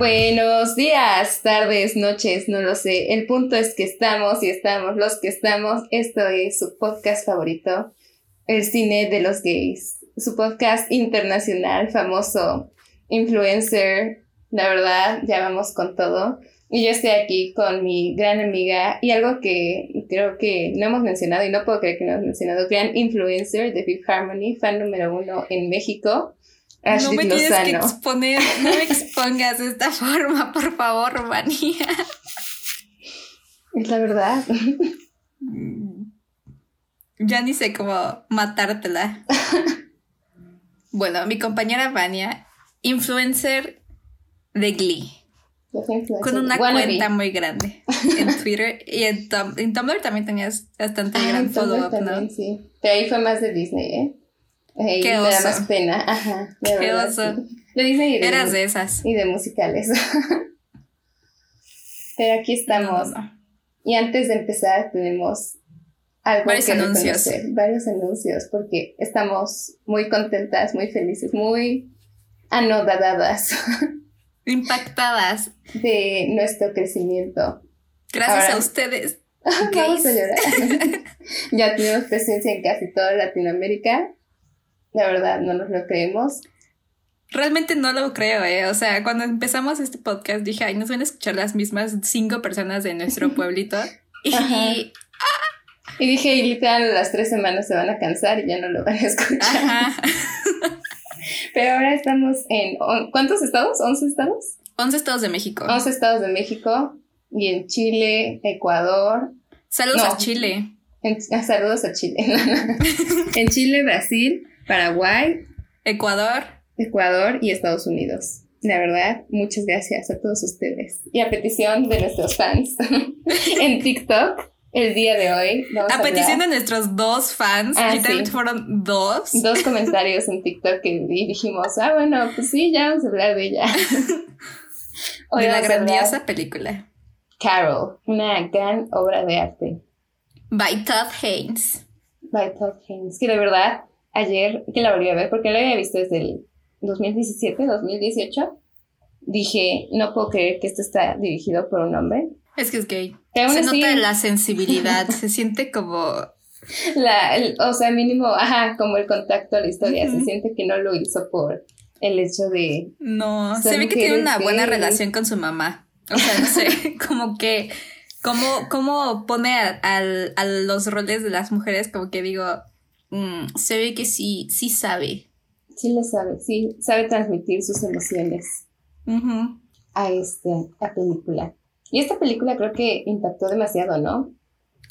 Buenos días, tardes, noches, no lo sé. El punto es que estamos y estamos los que estamos. Esto es su podcast favorito, El Cine de los Gays. Su podcast internacional, famoso, influencer. La verdad, ya vamos con todo. Y yo estoy aquí con mi gran amiga y algo que creo que no hemos mencionado y no puedo creer que no hemos mencionado, gran influencer de Fifth Harmony, fan número uno en México no me tienes que exponer, no me expongas de esta forma, por favor, Vania. Es la verdad. Ya ni sé cómo matártela. bueno, mi compañera Vania, influencer de Glee. Con una cuenta muy grande en Twitter y en, Tumblr también tenías bastante ah, gran follow-up, ¿no? Sí, pero ahí fue más de Disney, ¿eh? Qué me da más pena. Ajá. Qué oso. de Eras de esas. Y de musicales. Pero aquí estamos. Y antes de empezar tenemos algo varios que anuncios. varios anuncios, porque estamos muy contentas, muy felices, muy anodadadas. Impactadas. De nuestro crecimiento. Gracias a ustedes. Vamos a llorar. ya tenemos presencia en casi toda Latinoamérica la verdad, no nos lo creemos. Realmente no lo creo, ¿eh? O sea, cuando empezamos este podcast dije, ay, nos van a escuchar las mismas cinco personas de nuestro pueblito. y... Y dije, y literal, las tres semanas se van a cansar y ya no lo van a escuchar. Pero ahora estamos en... ¿Cuántos estados? ¿11 estados? 11 estados de México. 11 estados de México. Y en Chile, Ecuador. Saludos a Chile. Ah, saludos a Chile. en Chile, Brasil, Paraguay, Ecuador, Ecuador y Estados Unidos. La verdad, muchas gracias a todos ustedes. Y a petición de nuestros fans en TikTok, el día de hoy. a, petición de nuestros dos fans, ah, fueron dos. Dos comentarios en TikTok que dijimos, ah, bueno, pues sí, ya vamos a hablar de ella. de la grandiosa película. Carol, una gran obra de arte. By Todd Haynes. By Todd Haynes, que de verdad ayer que la volví a ver, porque la había visto desde el 2017, 2018, dije, no puedo creer que esto está dirigido por un hombre. Es que es gay. se nota la sensibilidad, se siente como... La, o sea, mínimo, ajá, como el contacto a la historia, se siente que no lo hizo por el hecho de... No, se ve que tiene una buena relación con su mamá. O sea, no sé, como que... Cómo, cómo pone a los roles de las mujeres, como que digo, Mm, se ve que sí, sí sabe. Sí le sabe, sí, sabe transmitir sus emociones a este, a película. Y esta película creo que impactó demasiado, ¿no?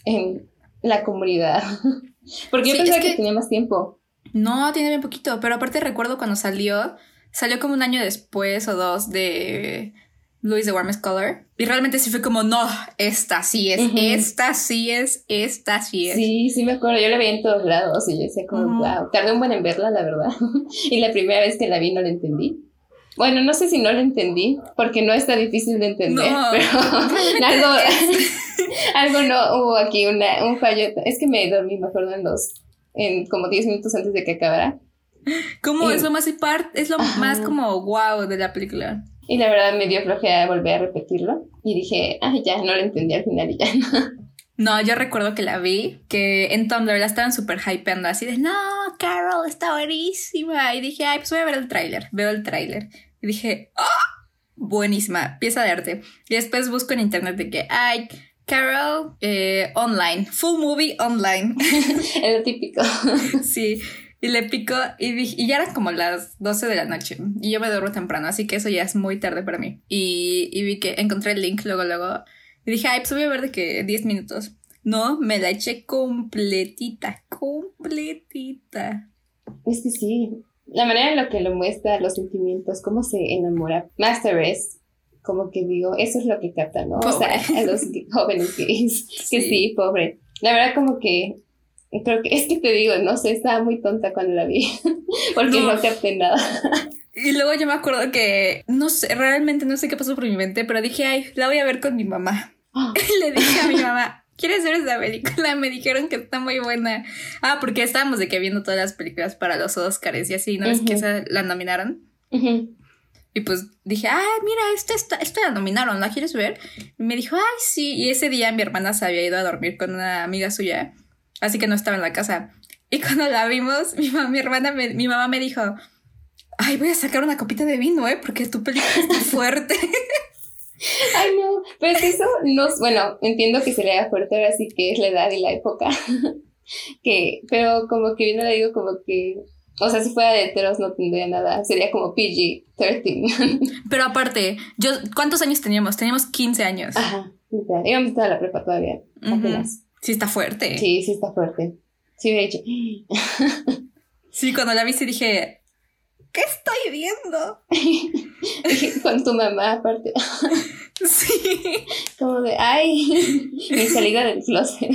En la comunidad. Porque yo pensaba que, tenía más tiempo. No, tiene bien poquito, pero aparte recuerdo cuando salió, salió como un año después o dos de Louis the Warmest Color. Y realmente sí fue como, no, esta sí es, esta sí es, esta sí es. Sí, sí me acuerdo, yo la vi en todos lados y yo decía como, wow, tardé un buen en verla, la verdad. y la primera vez que la vi no la entendí. Bueno, no sé si no la entendí, porque no está difícil de entender, pero algo, algo no hubo aquí, una, un fallo. Es que me dormí, me acuerdo, en los, en como 10 minutos antes de que acabara. Como es lo más es lo más como wow de la película. Y la verdad me dio flojera volver a repetirlo. Y dije, ah, ya, no lo entendí al final y ya no. yo recuerdo que la vi, que en Tumblr la estaban súper hypeando así de, no, Carol, está buenísima. Y dije, ay, pues voy a ver el tráiler. Veo el tráiler. Y dije, oh, buenísima, pieza de arte. Y después busco en internet de que, ay, Carol, eh, online, full movie online. Es lo típico. sí. Y le picó y, y ya eran como las 12 de la noche. Y yo me duermo temprano, así que eso ya es muy tarde para mí. Y, y vi que encontré el link luego, luego. Y dije, ay, pues voy a ver de que 10 minutos. No, me la eché completita, completita. Es que sí. La manera en la que lo muestra, los sentimientos, cómo se enamora. Master es como que digo, eso es lo que capta, ¿no? O sea, a los jóvenes gays. Que sí, pobre. La verdad, como que Creo que es que te digo, no sé, estaba muy tonta cuando la vi, porque no, no capté nada. Y luego yo me acuerdo que, no sé, realmente no sé qué pasó por mi mente, pero dije, ay, la voy a ver con mi mamá. Le dije a mi mamá, ¿quieres ver esa película? Me dijeron que está muy buena. Ah, porque estábamos de que viendo todas las películas para los Oscars y así, ¿no es que esa la nominaron? Y pues dije, ah, mira, esta, esta, esta la nominaron, ¿la quieres ver? Y me dijo, ay, sí. Y ese día mi hermana se había ido a dormir con una amiga suya, así que no estaba en la casa. Y cuando la vimos, mi, mamá, mi hermana, mi mamá me dijo, ay, voy a sacar una copita de vino, ¿eh? Porque tu película está fuerte. Ay, no, pues eso no, bueno, entiendo que sería fuerte ahora sí que es la edad y la época, que, pero como que viendo le digo como que, o sea, si fuera de heteros no tendría nada, sería como PG-13. Pero aparte, yo, ¿cuántos años teníamos? Teníamos 15 años. Ajá, íbamos a la prepa todavía, apenas. Sí está fuerte. Sí, sí está fuerte. Sí, de hecho. sí, cuando la vi sí dije, ¿qué estoy viendo? Con tu mamá, aparte. Sí. Como de, ay, mi salida del closet.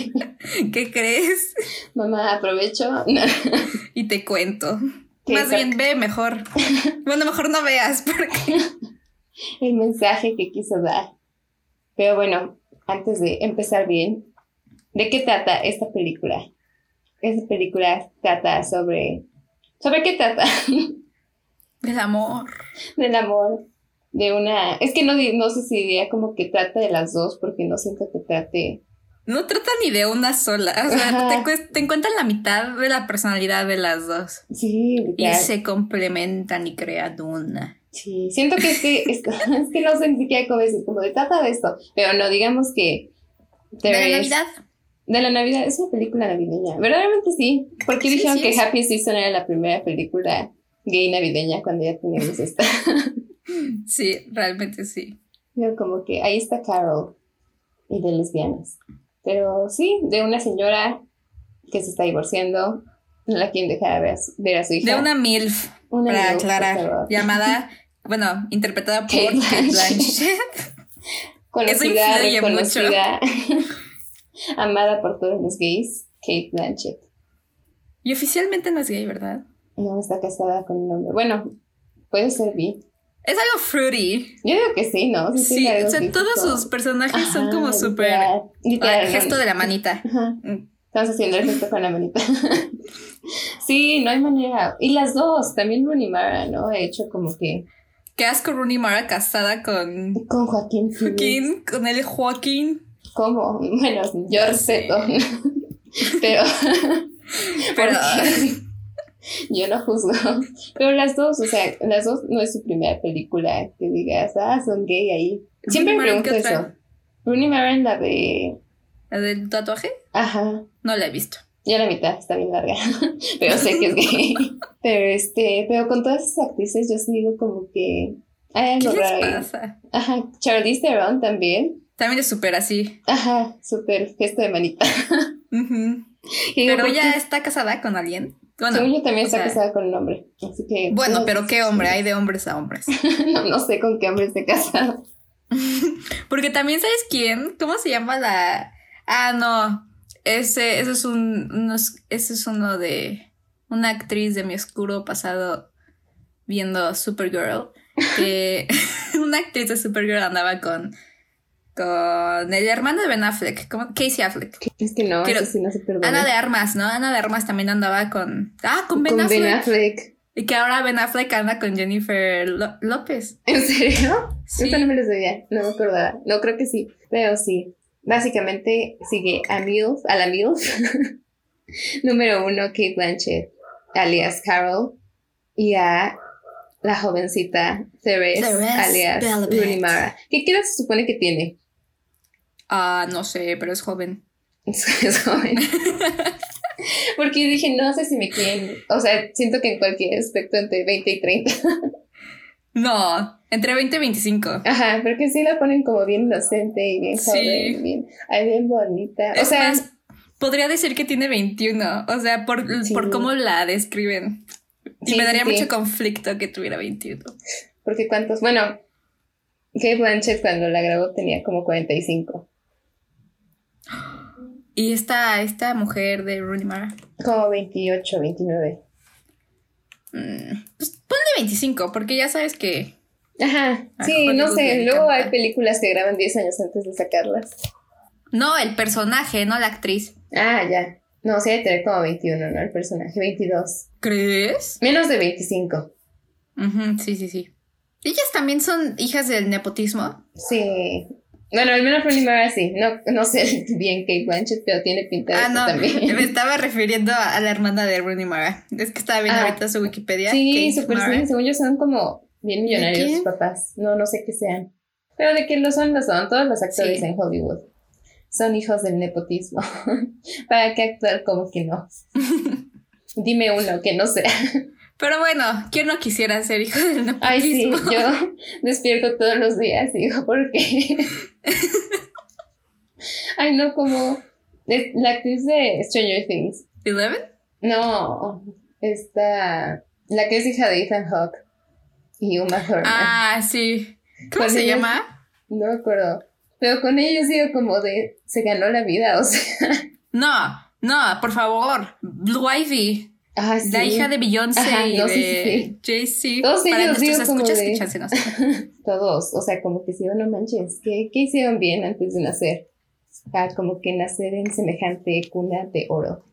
¿Qué crees? Mamá, aprovecho. y te cuento. Más bien ve mejor. Bueno, mejor no veas porque... El mensaje que quiso dar. Pero bueno, antes de empezar bien, ¿de qué trata esta película? Esta película trata sobre... ¿Sobre qué trata? Del amor. Del amor. De una. Es que no, no sé si diría como que trata de las dos, porque no siento que trate. No trata ni de una sola. O sea, te, te, encuentran la mitad de la personalidad de las dos. Sí, Y se complementan y crean una. Sí, siento que es que, es, que no sé ni siquiera cómo decir, como de trata de esto. Pero no, digamos que. De la Navidad. De la Navidad, es una película navideña. Verdaderamente sí. Porque dijeron que Happy Season era la primera película gay navideña cuando ya teníamos esta. sí, realmente sí. Yo como que ahí está Carol y de lesbianas. Pero sí, de una señora que se está divorciando, no la quieren dejar ver a, su, hija. De una MILF, para aclarar, llamada, bueno, interpretada por Kate, Blanchett. conocida, reconocida, amada por todos los gays, Kate Blanchett. Y oficialmente no es gay, ¿verdad? No, está casada con un hombre. Bueno, puede ser bi. Es algo fruity. Yo digo que sí, ¿no? Sí, o sea, todos sus personajes son como súper... El gesto de la manita. Mm. Estamos haciendo el gesto con la manita. sí, no hay manera. Y las dos, también Rooney Mara, ¿no? He hecho como que... ¿Qué asco Rooney Mara casada con... Con Joaquín Joaquín, con el Joaquín. ¿Cómo? Bueno, yo respeto. Pero... Pero... Yo no juzgo. Pero las dos, o sea, las dos no es su primera película que digas, ah, son gay ahí. Siempre me pregunto eso. Rooney Mara la de. ¿La del tatuaje? Ajá. No la he visto. Ya la mitad, está bien larga. pero sé que es gay. pero este, pero con todas esas actrices yo sí digo como que. Algo ¿Qué les pasa? Ajá. Charlize Theron también. También es súper así. Ajá, súper gesto de manita. pero ella está casada con alguien. Bueno, Según yo también está casada con un hombre. Así que. Bueno, pero ¿qué hombre? Hay de hombres a hombres. no, sé con qué hombre esté casado. Porque también, ¿sabes quién? ¿Cómo se llama la.? Ah, no. Ese, ese es un. ese es uno de. Una actriz de mi oscuro pasado viendo Supergirl. Que una actriz de Supergirl andaba con con el hermano de Ben Affleck, como Casey Affleck. Es que no, eso sí no se perdona. Ana de Armas, ¿no? Ana de Armas también andaba con. Ah, con Ben, Affleck. ben Affleck. Y que ahora Ben Affleck anda con Jennifer López. ¿En serio? Sí. Eso no me lo sabía, no me acordaba. No creo que sí, pero sí. Básicamente sigue a Mills, a la Mills. Número uno, Kate Blanchett, alias Carol. Y a la jovencita Therese, alias Rooney Mara. ¿Qué edad se supone que tiene? Ah, no sé, pero es joven. Es, joven. Porque dije, no sé si me quieren. O sea, siento que en cualquier aspecto entre 20 y 30. no, entre 20 y 25. Ajá, porque sí la ponen como bien inocente y bien joven, bien, bien bonita. O sea. podría decir que tiene 21. O sea, por, por cómo la describen. Y me daría mucho conflicto que tuviera 21. Porque cuántos. Bueno, Kate Blanchett cuando la grabó tenía como 45. ¿Y esta, esta mujer de Rooney Mara? Como 28, 29. Mm, pues ponle 25, porque ya sabes que. Ajá, sí, no sé. Luego hay películas que graban 10 años antes de sacarlas. No, el personaje, no la actriz. Ah, ya. No, sí, debe tener como 21, ¿no? El personaje, 22. ¿Crees? Menos de 25. sí, sí, sí. Ellas también son hijas del nepotismo. Sí. Bueno, al menos Rooney Mara sí. No, no sé bien Kate Blanchett, pero tiene pinta de Ah, no, también. me estaba refiriendo a, la hermana de Rooney Mara. Es que estaba viendo Ah. ahorita su Wikipedia. Sí, súper sí. Según yo son como bien millonarios sus papás. No, no sé qué sean. Pero de que lo son, lo son. Todos los actores Sí. en Hollywood son hijos del nepotismo. ¿Para qué actuar como que no? Dime uno que no sea. Pero bueno, ¿quién no quisiera ser hijo del nepotismo? Ay, sí, yo despierto todos los días y digo, ¿por qué? Ay, no, como la actriz de Stranger Things. ¿Eleven? No, esta, la que es hija de Ethan Hawke y Uma Thurman. Ah, sí. ¿Cómo Con se llama? No me acuerdo. Pero con ellos digo como de, se ganó la vida, o sea. No, no, por favor. Blue Ivy. Ah, sí. La hija de Beyoncé Ajá, y no, sí, de Jay-Z. Todos Para ellos nuestros escuchas, de-. Todos, o sea, como que sí, no manches, ¿qué, qué hicieron bien antes de nacer? Ah, como que nacer en semejante cuna de oro.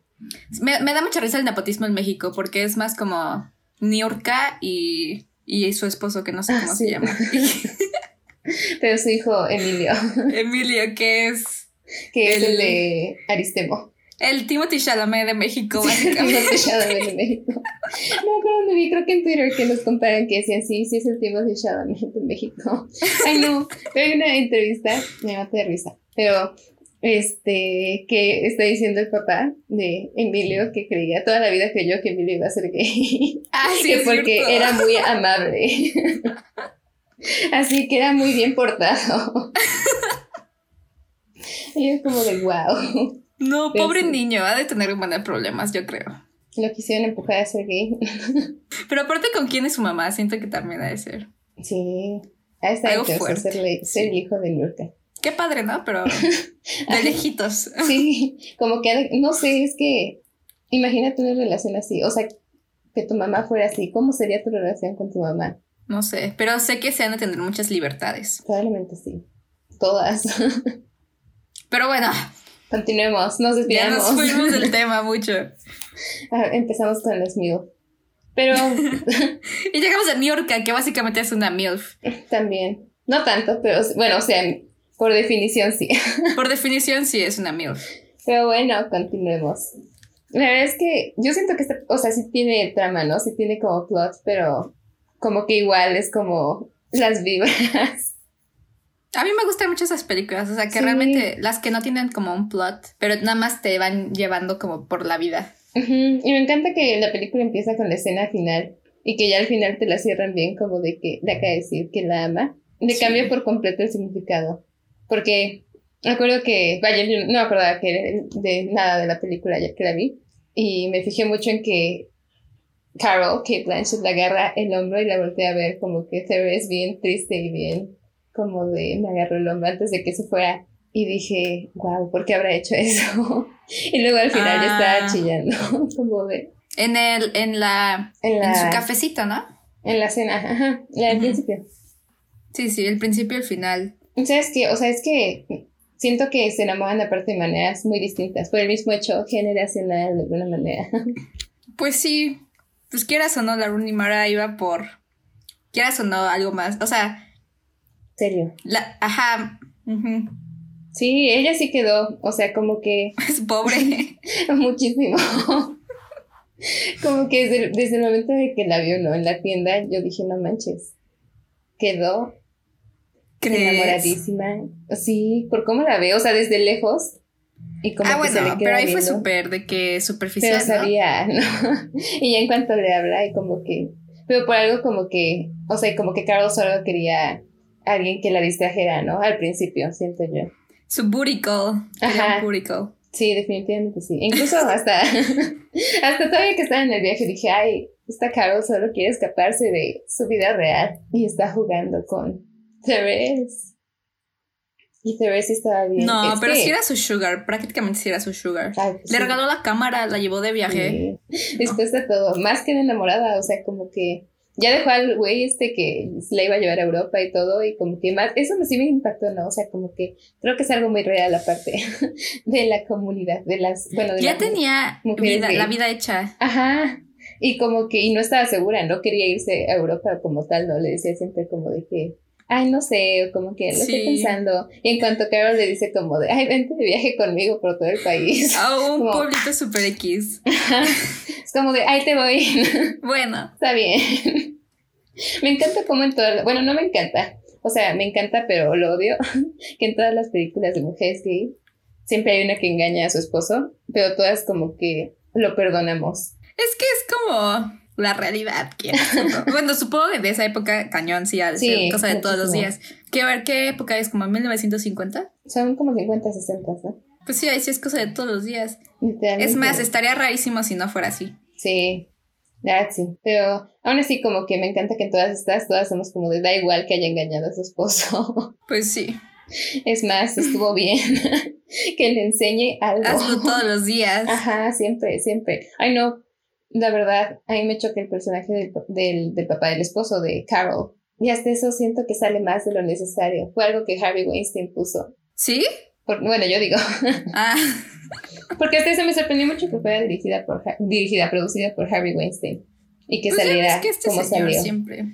Me, me da mucha risa el nepotismo en México porque es más como Niurka y, y su esposo, que no sé Ah, cómo sí. se llama. Pero su hijo Emilio, Emilio, que es que es El- el de Aristemo. El Timothy Chalamet de México, básicamente. Timothy Chalamet de México. No, creo dónde vi, creo que en Twitter que nos comparan que decían, sí, sí es el Timothy Chalamet de México. Ay, no, pero hay una entrevista, me maté de risa, pero este, que está diciendo el papá de Emilio que creía, toda la vida creyó que Emilio iba a ser gay. Ah, sí, que es porque cierto. era muy amable. Así que era muy bien portado. Y es como de wow. No, Pero pobre sí. niño, ha de tener un montón de problemas, yo creo. Lo quisieron empujar a ser gay. Pero aparte, ¿con quién es su mamá? Siento que también ha de ser. Sí. A esta Algo intención fuerte. ser, ser el hijo de Nurka. Qué padre, ¿no? Pero de lejitos. Sí, como que no sé, es que imagínate una relación así. O sea, que tu mamá fuera así. ¿Cómo sería tu relación con tu mamá? No sé, pero sé que se han de tener muchas libertades. Probablemente sí. Todas. Pero bueno, Continuemos, nos ya desviamos. nos fuimos del tema mucho. Ah, Empezamos con las mío. Pero Y llegamos a New York, que básicamente es una MILF. también, no tanto, pero bueno, o sea, por definición sí. Por definición, sí es una MILF. Pero bueno, continuemos. La verdad es que yo siento que, esta, o sea, sí tiene trama, ¿no? Sí tiene como plot, pero como que igual es como las vibras. A mí me gustan mucho esas películas, o sea, que Sí. realmente las que no tienen como un plot, pero nada más te van llevando como por la vida. Y me encanta que la película empieza con la escena final y que ya al final te la cierran bien como de que le acaba de decir que la ama. Le Sí. cambia por completo el significado. Porque me acuerdo que, vaya, yo no me acordaba que de nada de la película ya que la vi. Y me fijé mucho en que Carol, Kate Blanchett, le agarra el hombro y la voltea a ver como que se ve bien triste y bien como de me agarró el hombro antes de que se fuera. Y dije, wow, ¿por qué habrá hecho eso? y luego al final ya Ah. estaba chillando, como de... En el, en la, En la, en su cafecito, ¿no? en la cena, ajá, la del principio. Sí, sí, el principio y el final. ¿Sabes qué? O sea, es que siento que se enamoran aparte de maneras muy distintas, por el mismo hecho generacional de alguna manera. Pues sí, pues quieras o no, la Rooney Mara iba por, quieras o no, algo más. O sea, serio. la, ajá, Sí, ella sí quedó, o sea, como que es pobre. muchísimo. como que desde, el- desde el momento de que la vio, ¿no? En la tienda, yo dije, no manches. Quedó ¿Crees? enamoradísima. Sí, por cómo la veo, o sea, desde lejos. Y como Ah, que se bueno, le pero ahí fue súper de que superficial, Pero ¿no? sabía, ¿no? y ya en cuanto le habla, y como que. Pero por algo como que. O sea, como que Carol solo quería alguien que la distrajera, ¿no? Al principio, siento yo. Su booty call. Ajá. un booty call. Sí, definitivamente sí. Incluso hasta. hasta todavía que estaba en el viaje dije, ay, esta Carol solo quiere escaparse de su vida real. Y está jugando con Therese. Y Therese estaba bien. No, Es pero que- sí era su sugar, prácticamente sí era su sugar. Ay, pues Le sí. regaló la cámara, la llevó de viaje. Sí. Después de todo, más que enamorada, o sea, como que ya dejó al güey este que la iba a llevar a Europa y todo, y como que más, eso me sí me impactó, ¿no? O sea, como que creo que es algo muy real aparte de la comunidad, de las, bueno, de Ya las- tenía mujeres vida, la vida hecha. Ajá. Y como que, y no estaba segura, no quería irse a Europa como tal, no le decía siempre como de que, ay, no sé, como que lo estoy pensando. Y en cuanto Carol le dice como de, ay, vente de viaje conmigo por todo el país. A un pueblito super X. es como de, ay, te voy. Bueno. Está bien. me encanta como en todas, bueno, no me encanta. O sea, me encanta, pero lo odio, que en todas las películas de mujeres gay siempre hay una que engaña a su esposo, pero todas como que lo perdonamos. Es que es como la realidad. bueno, supongo que de esa época cañón sí, ha cosa de todos los días. Quiero ver qué época es, como 1950. Son como 50, 60, ¿no? Pues sí, ahí sí es cosa de todos los días. Es más, estaría rarísimo si no fuera así. Sí, verdad sí. Pero aún así como que me encanta que en todas estas, todas somos como de da igual que haya engañado a su esposo. Pues sí. Es más, estuvo bien que le enseñe algo. Hazlo todos los días. Ajá, siempre, siempre. Ay, no, la verdad, a mí me choca el personaje del, del, del, papá del esposo de Carol. Y hasta eso siento que sale más de lo necesario. Fue algo que Harvey Weinstein puso. ¿Sí? Bueno, yo digo. Ah. Porque hasta eso me sorprendió mucho que fuera dirigida, por, dirigida producida por Harvey Weinstein. Y que pues saliera que este como salió. Siempre.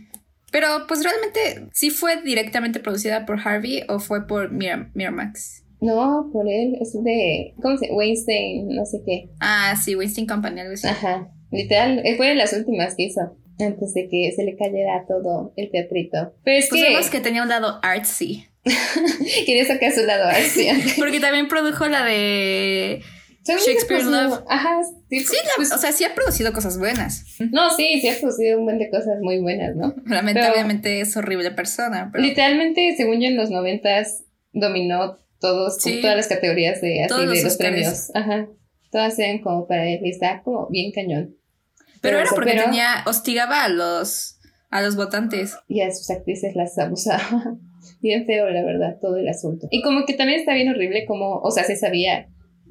Pero pues realmente, ¿sí fue directamente producida por Harvey o fue por Miramax? No, por él, es de, ¿cómo se Weinstein, no sé qué. Ah, sí, Weinstein Company, algo así. Ajá, literal, fue de las últimas que hizo, antes de que se le cayera todo el teatrito. Pero es pues que... vemos que tenía un lado artsy. Quería sacar su lado artsy. Porque también produjo la de... Shakespeare Love. Ajá, sí. sí pues o sea, sí ha producido cosas buenas. No, sí, sí ha producido un montón de cosas muy buenas, ¿no? Lamentablemente es horrible persona. Literalmente, según yo, en los noventas dominó todos, todas las categorías de, así, de los, premios. Ajá. Todas eran como para él y está como bien cañón. Pero, era porque tenía, hostigaba a los, a los votantes. Y a sus actrices las abusaba. Bien feo, la verdad, todo el asunto. Y como que también está bien horrible como, o sea, se sabía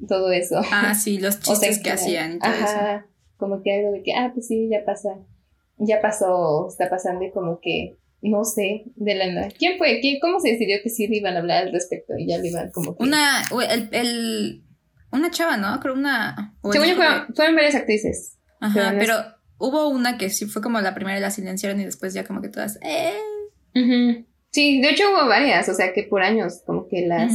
todo eso. Ah, sí, los chistes que, hacían. ajá, como que algo de que, ah, pues sí, ya pasa, ya pasó, está pasando y como que no sé, de la nada. ¿Quién fue? ¿Quién, ¿Cómo se decidió que sí le iban a hablar al respecto? Y ya le iban como que... Una, el, el, una chava, ¿no? Creo una... Según yo fueron, varias actrices. Ajá, pero, hubo una que sí fue como la primera y la silenciaron y después ya como que todas... Eh. Sí, de hecho hubo varias, o sea que por años como que las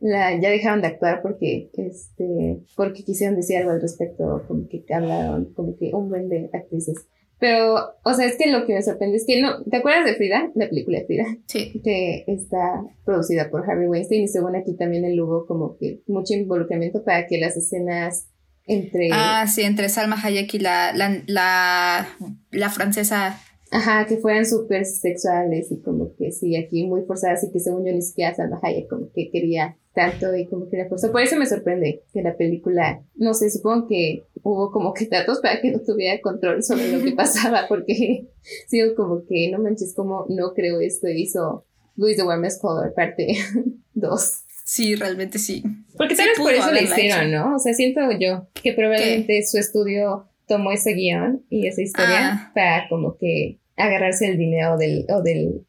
la, ya dejaron de actuar porque este porque quisieron decir algo al respecto, como que hablaron como que un buen de actrices. Pero, o sea, es que lo que me sorprende es que no. ¿Te acuerdas de Frida? La película de Frida. Sí. Que está producida por Harvey Weinstein y según aquí también el hubo como que mucho involucramiento para que las escenas entre. Ah, sí, entre Salma Hayek y la, la, la, la francesa Ajá, que fueran súper sexuales y como que sí, aquí muy forzadas y que según yo ni siquiera Salma Hayek como que quería tanto y como que la fuerza. Por eso me sorprende que la película, no sé, supongo que hubo como que datos para que no tuviera control sobre lo que pasaba porque sigo como que no manches como no creo esto hizo Louis the Warmest Color parte 2. Sí, realmente sí. Porque tal vez por eso le hicieron, ¿no? O sea, siento yo que probablemente su estudio tomó ese guion y esa historia ah. para como que agarrarse el dinero del, o del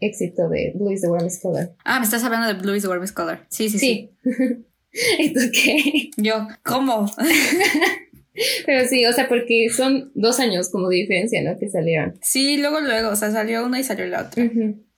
éxito de Blue is the Warmest Color. Ah, me estás hablando de Blue is the Warmest Color. Sí, sí, sí. ¿Y tú qué? Yo, ¿cómo? Pero sí, o sea, porque son dos años como de diferencia, ¿no? Que salieron. Sí, luego, luego, o sea, salió una y salió la otra.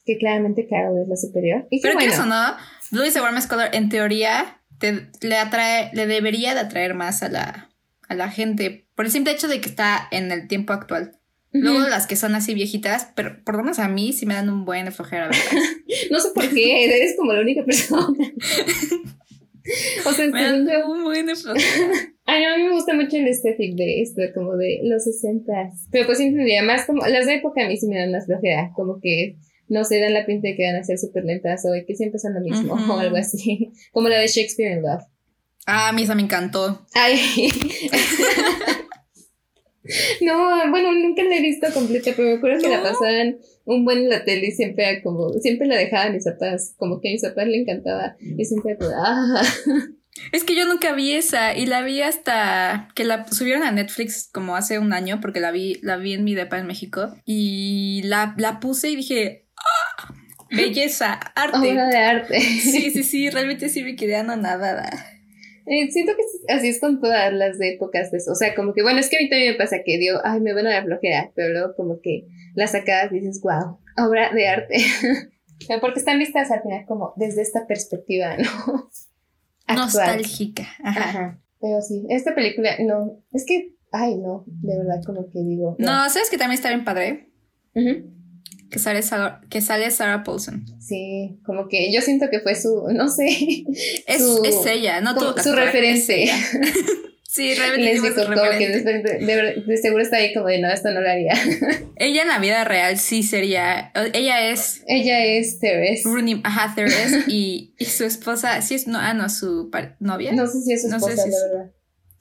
Que claramente Carol es la superior. Pero bueno. eso, ¿no? Blue is the Warmest Color, en teoría, te, le atrae, le debería de atraer más a la, a la gente por el simple hecho de que está en el tiempo actual. Luego las que son así viejitas, pero por lo menos a mí sí me dan un buen flojera, no sé por qué, eres como la única persona. o sea, me dan un buen Ay, a mí me gusta mucho el estético de esto, como de los 60 Pero pues entendía más como, las de época a mí sí me dan más flojera, como que no se dan la pinta de que van a ser súper lentas o que siempre son lo mismo o algo así. Como la de Shakespeare in Love. Ah, a mí esa me encantó. Ay. no, bueno, nunca la he visto completa, pero me acuerdo que la pasaban un buen en la tele y siempre como, siempre la dejaban mis papás, como que a mis papás le encantaba y siempre ah. Es que yo nunca vi esa y la vi hasta que la subieron a Netflix como hace un año porque la vi, la vi en mi depa en México y la, la puse y dije, ¡Ah! belleza, arte. Obra de arte. Sí, sí, sí, realmente sí me quedé anonadada. Eh, siento que así es con todas las épocas de eso. O sea, como que, bueno, es que a mí también me pasa que digo, ay, me van a dar flojera, pero luego como que las sacadas dices, wow, obra de arte. Porque están vistas al final como desde esta perspectiva, ¿no? Nostálgica. Ajá. Pero sí, esta película, no, es que, ay, no, de verdad, como que digo. No, ¿sabes que también está bien padre? Que, sale Sarah, que sale Sarah Paulson. Sí, como que yo siento que fue su, no sé. Es, es ella, no tuvo Su referencia. Sí, realmente. como que de, seguro está ahí como de no, esto no lo haría. Ella en la vida real sí sería. Ella es. Ella es Therese. ajá, Therese. y, y, su esposa, sí es. No, ah, no, su novia. No sé si es su esposa, la verdad.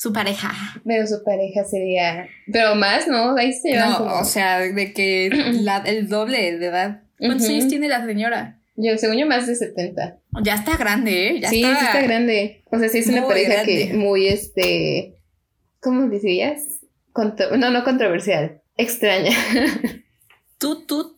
Su pareja. Pero su pareja sería. Pero más, ¿no? Ahí se No, o sea, de que la, el doble de edad. ¿Cuántos años tiene la señora? Yo, según yo, más de 70. Ya está grande, ¿eh? Ya sí, está... sí está grande. O sea, sí es una pareja que muy, este, ¿cómo dirías? no, no controversial, extraña. ¿Tú, tú,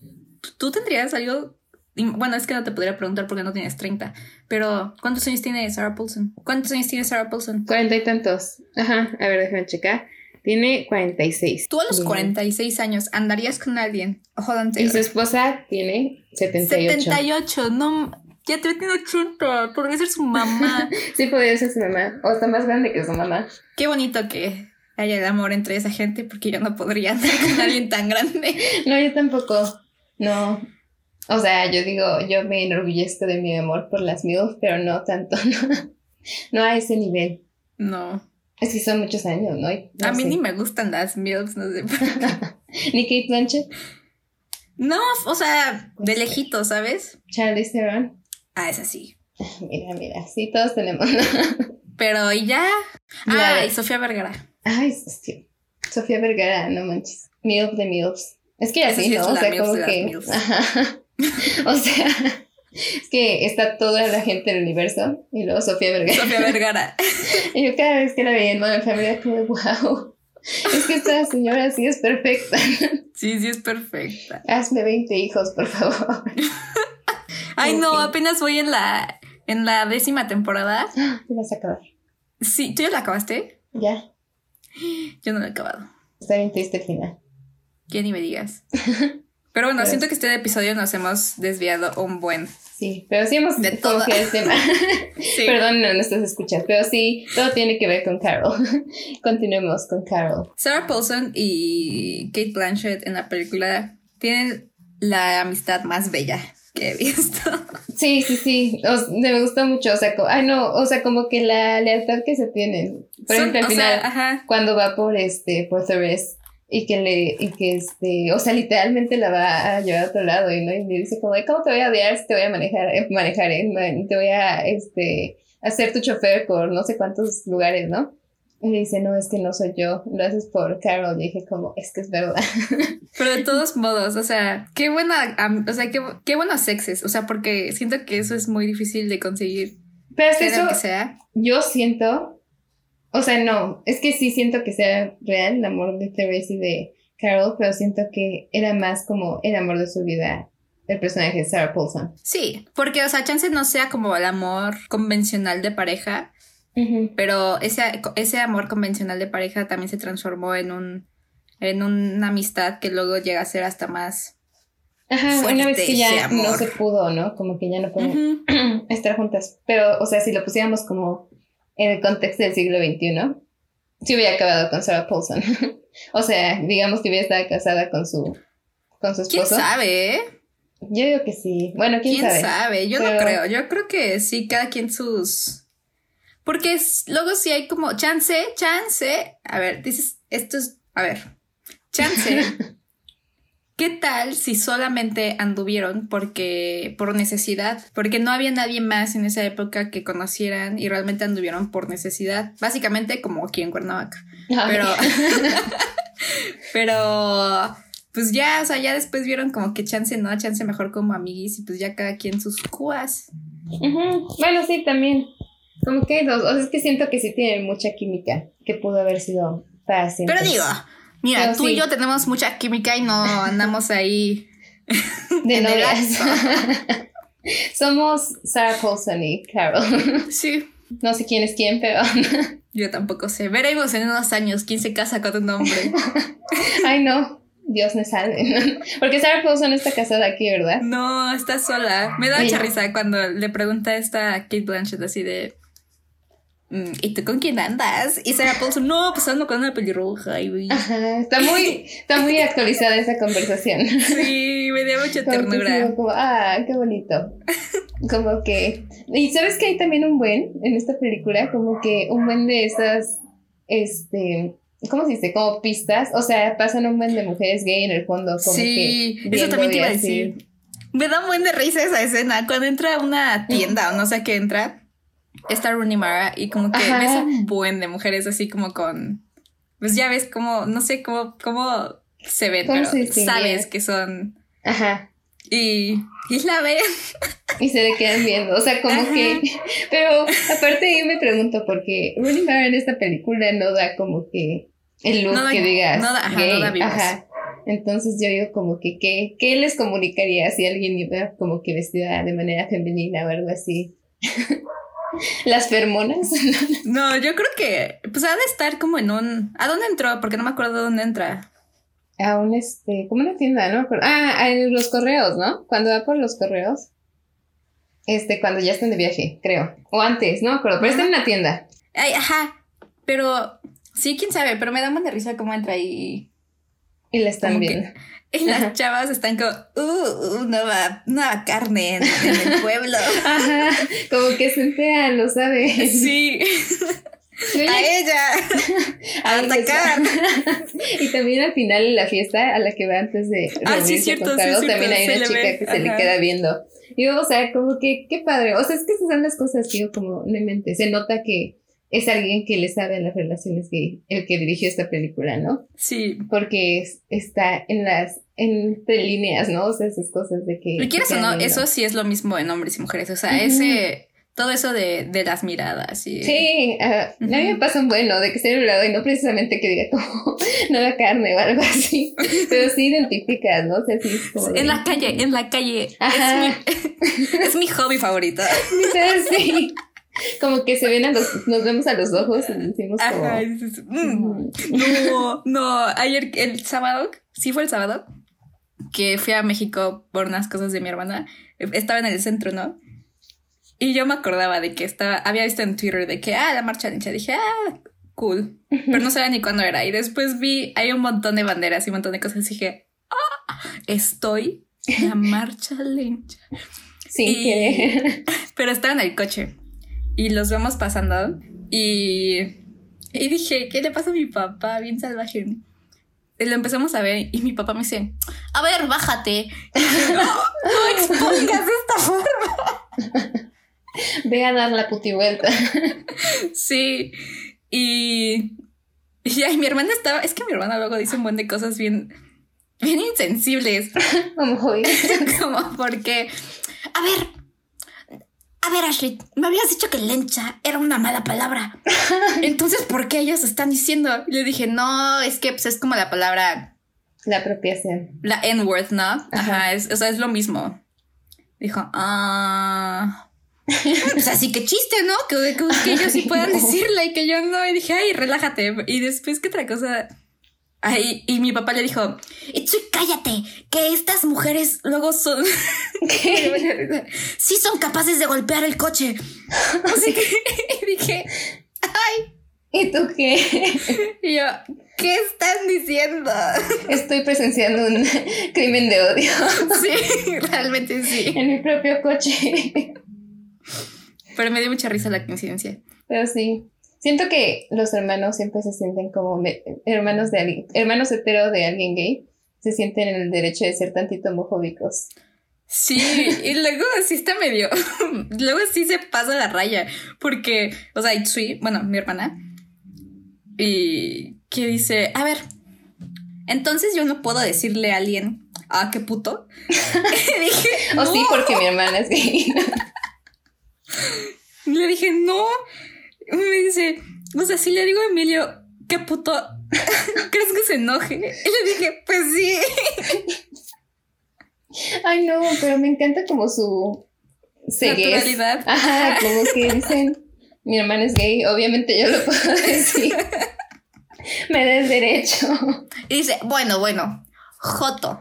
tú tendrías algo... Bueno, es que no te podría preguntar porque no tienes 30, pero ¿cuántos años tiene Sarah Paulson? ¿Cuántos años tiene Sarah Paulson? Cuarenta y tantos. Ajá, a ver, déjame checar. Tiene 46. Tú a los 46 años andarías con alguien. Jodante. Y su esposa tiene 78. 78, no. Ya te tiene 80. Podría ser su mamá. sí, podría ser su mamá. O está más grande que su mamá. Qué bonito que haya el amor entre esa gente, porque yo no podría andar con alguien tan grande. no, yo tampoco. No. O sea, yo digo, yo me enorgullezco de mi amor por las MILF, pero no tanto. no a ese nivel. No. Es que son muchos años, ¿no? a mí ni me gustan las MILFs, no sé por qué. ¿Ni Kate Blanchett? No, o sea, de lejito, ¿sabes? Charlie Theron. Ah, es así. Mira, mira, sí, todos tenemos. Pero ¿y ya? Ah, y Sofía Vergara. Ay, hostia. Sofía Vergara, no manches. MILF de MILFs. Es que así, ¿no? O sea, como que. o sea, es que está toda la gente del universo y luego Sofía Vergara. Sofía Vergara. y yo cada vez que la veía en Modern Family, como, wow. Es que esta señora sí es perfecta. Sí, sí es perfecta. Hazme 20 hijos, por favor. Ay, no, apenas voy en la, en la décima temporada. Te vas a acabar. Sí, ¿tú ya la acabaste? Ya. Yo no la he acabado. Está bien triste el final. Que ni me digas. Pero bueno, siento que este episodio nos hemos desviado un buen. Sí, pero sí hemos de todo el tema. Perdón, no estás escuchando, pero sí, todo tiene que ver con Carol. Continuemos con Carol. Sarah Paulson y Kate Blanchett en la película tienen la amistad más bella que he visto. Sí, sí, sí. me gusta mucho. O sea, ay, no, o sea, como que la lealtad que se tienen. Por ejemplo, al final, cuando va por este, por Therese y que le, y que este, o sea, literalmente la va a llevar a otro lado y no, y le dice como, ¿cómo te voy a odiar si te voy a manejar, eh, manejar, eh? te voy a, este, hacer tu chofer por no sé cuántos lugares, ¿no? Y le dice, no, es que no soy yo, lo haces por Carol. Y dije como, es que es verdad. Pero de todos modos, o sea, qué buena, o sea, qué, qué buenos sexes, o sea, porque siento que eso es muy difícil de conseguir. Pero es eso, que sea. yo siento o sea, no, es que sí siento que sea real el amor de Therese y de Carol, pero siento que era más como el amor de su vida el personaje de Sarah Paulson. Sí, porque, o sea, chance no sea como el amor convencional de pareja, pero ese, ese amor convencional de pareja también se transformó en un en una amistad que luego llega a ser hasta más Ajá, una vez que ya no se pudo, ¿no? Como que ya no pueden estar juntas. Pero, o sea, si lo pusiéramos como en el contexto del siglo XXI, si hubiera acabado con Sarah Paulson. o sea, digamos que hubiera estado casada con su, con su esposo. ¿Quién sabe? Yo digo que sí. Bueno, quién, ¿Quién sabe? Yo no creo. Yo creo que sí, cada quien sus. Porque luego sí hay como chance, chance. A ver, dices, esto es. A ver, chance ¿Qué tal si solamente anduvieron porque por necesidad? Porque no había nadie más en esa época que conocieran y realmente anduvieron por necesidad. Básicamente como aquí en Cuernavaca. Pero pero pues ya, o sea, ya después vieron como que chance no, chance mejor como amiguis y pues ya cada quien sus cuas. Bueno, sí, también. Como que dos, o sea, es que siento que sí tienen mucha química, que pudo haber sido fácil. Pero digo, Mira, tú y yo tenemos mucha química y no andamos ahí de novias. Somos Sarah Paulson y Carol. Sí. No sé quién es quién, pero. Yo tampoco sé. Veremos en unos años quién se casa con un hombre. Ay, no. Dios me salve. Porque Sarah Paulson está casada aquí, ¿verdad? No, está sola. Me da mucha risa cuando le pregunta a esta Kate Blanchett así de. Mm, ¿Y tú con quién andas? Y Sarah Paulson, no, pues ando con una pelirroja. Y... Ajá, está muy, está muy actualizada esa conversación. Sí, me dio mucha ternura. Como, ah, qué bonito. Como que. Y sabes que hay también un buen en esta película, como que un buen de esas. Este ¿cómo se dice? Como pistas. O sea, pasan un buen de mujeres gay en el fondo. Como sí, eso también te iba a decir. Me da un buen de risa esa escena. Cuando entra a una tienda o no sé qué entra, está Rooney Mara y como que ves un buen de mujeres así como con. Pues ya ves como, no sé cómo, cómo se ven, pero sabes que son. Ajá. Y, y la ven. Y se le quedan viendo. O sea, como que. Pero aparte, yo me pregunto, porque Rooney Mara en esta película no da como que el look que digas. No, ajá, Entonces yo digo como que, ¿qué, ¿qué les comunicaría si alguien iba como que vestida de manera femenina o algo así? ¿Las fermonas? no, yo creo que, pues ha de estar como en un... ¿A dónde entró? Porque no me acuerdo dónde entra. A un, este, como una tienda, ¿no? Ah, en los correos, ¿no? Cuando va por los correos. Este, cuando ya están de viaje, creo. O antes, no me acuerdo, pero está en una tienda. Ay, ajá. Pero Sí, quién sabe, pero me da más de risa cómo entra y. Y la están viendo. y las chavas están como, uh, uh nueva, nueva carne en, el pueblo. Ajá, como que se enteran, lo sabe. Sí. a ella. A atacar. y también al final en la fiesta a la que va antes de ah, sí, cierto, sí, también hay una chica que se le queda viendo. Y o sea, como que qué padre. O sea, es que esas son las cosas que yo como no mente. Se nota que es alguien que le sabe las relaciones gay, el que dirigió esta película, ¿no? Sí. Porque está en las, entre líneas, ¿no? O sea, esas cosas de que... ¿Y quieres o no, eso sí es lo mismo en hombres y mujeres, o sea, ese... Todo eso de, de las miradas y... Sí, a mí me pasa un bueno de que esté lado y no precisamente que diga como nueva carne o algo así, pero sí identificas, ¿no? O sea, sí En la calle, en la calle. Es mi, es mi hobby favorito. Sí como que se ven a los, nos vemos a los ojos y decimos como... Mm, no, no, ayer, el sábado, sí fue el sábado, que fui a México por unas cosas de mi hermana, estaba en el centro, ¿no? Y yo me acordaba de que estaba, había visto en Twitter de que, ah, la marcha lencha, dije, ah, cool, pero no sabía ni cuándo era, y después vi, hay un montón de banderas y un montón de cosas, y dije, ah, estoy en la marcha lencha. Sí, Pero estaba en el coche y los vemos pasando y, y dije, ¿qué le pasa a mi papá? Bien salvaje. Y lo empezamos a ver y mi papá me dice, a ver, bájate. no, no expongas de esta forma. Ve a dar la puti vuelta. sí. Y, y ay, mi hermana estaba, es que mi hermana luego dice un buen de cosas bien, bien insensibles. Como Como porque, a ver, Ashley, me habías dicho que lencha era una mala palabra. Entonces, ¿por qué ellos están diciendo? le dije, no, es que pues, es como la palabra. La apropiación. La N-word, ¿no? Ajá, es, o sea, es lo mismo. Dijo, ah. pues así que chiste, ¿no? Que, que ellos sí puedan decirla y que yo no. Y dije, ay, relájate. Y después, ¿qué otra cosa? Y mi papá le dijo, Itsui, cállate, que estas mujeres luego son... ¿Qué? sí son capaces de golpear el coche. Así que dije, ay. ¿Y tú qué? Y yo, ¿qué están diciendo? Estoy presenciando un crimen de odio. Sí, realmente sí. En mi propio coche. Pero me dio mucha risa la coincidencia. Pero sí. Siento que los hermanos siempre se sienten como hermanos de alguien, hermanos hetero de alguien gay, se sienten en el derecho de ser tantito homofóbicos. Sí, y luego sí está medio, luego sí se pasa la raya, porque, o sea, Itsui, bueno, mi hermana, y que dice, a ver, entonces yo no puedo decirle a alguien, ah, qué puto. y dije, o sí, porque mi hermana es gay. Le dije, no, me dice, o sea, si le digo a Emilio, qué puto, ¿crees que se enoje? Y le dije, pues sí. Ay, no, pero me encanta como su ceguez. Ajá, como que dicen, Mi hermano es gay, obviamente yo lo puedo decir. Me da el derecho. Y dice, bueno, bueno, Joto.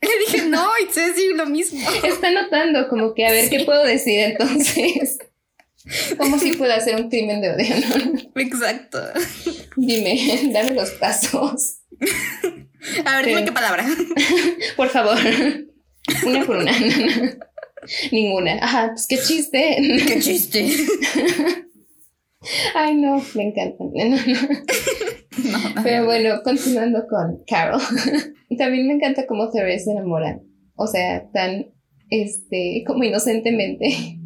Le dije, no, y te decir lo mismo. Está notando como que a ver qué puedo decir entonces. ¿Cómo si puedo hacer un crimen de odio? ¿no? Exacto. Dime, dame los pasos. A ver, dime qué palabra. Por favor. Una por una. Ninguna. Ajá, pues qué chiste. Qué chiste. Ay, no, me encantan. No, no, Pero bueno, continuando con Carol. También me encanta cómo Therese se enamora. O sea, tan, este, como inocentemente.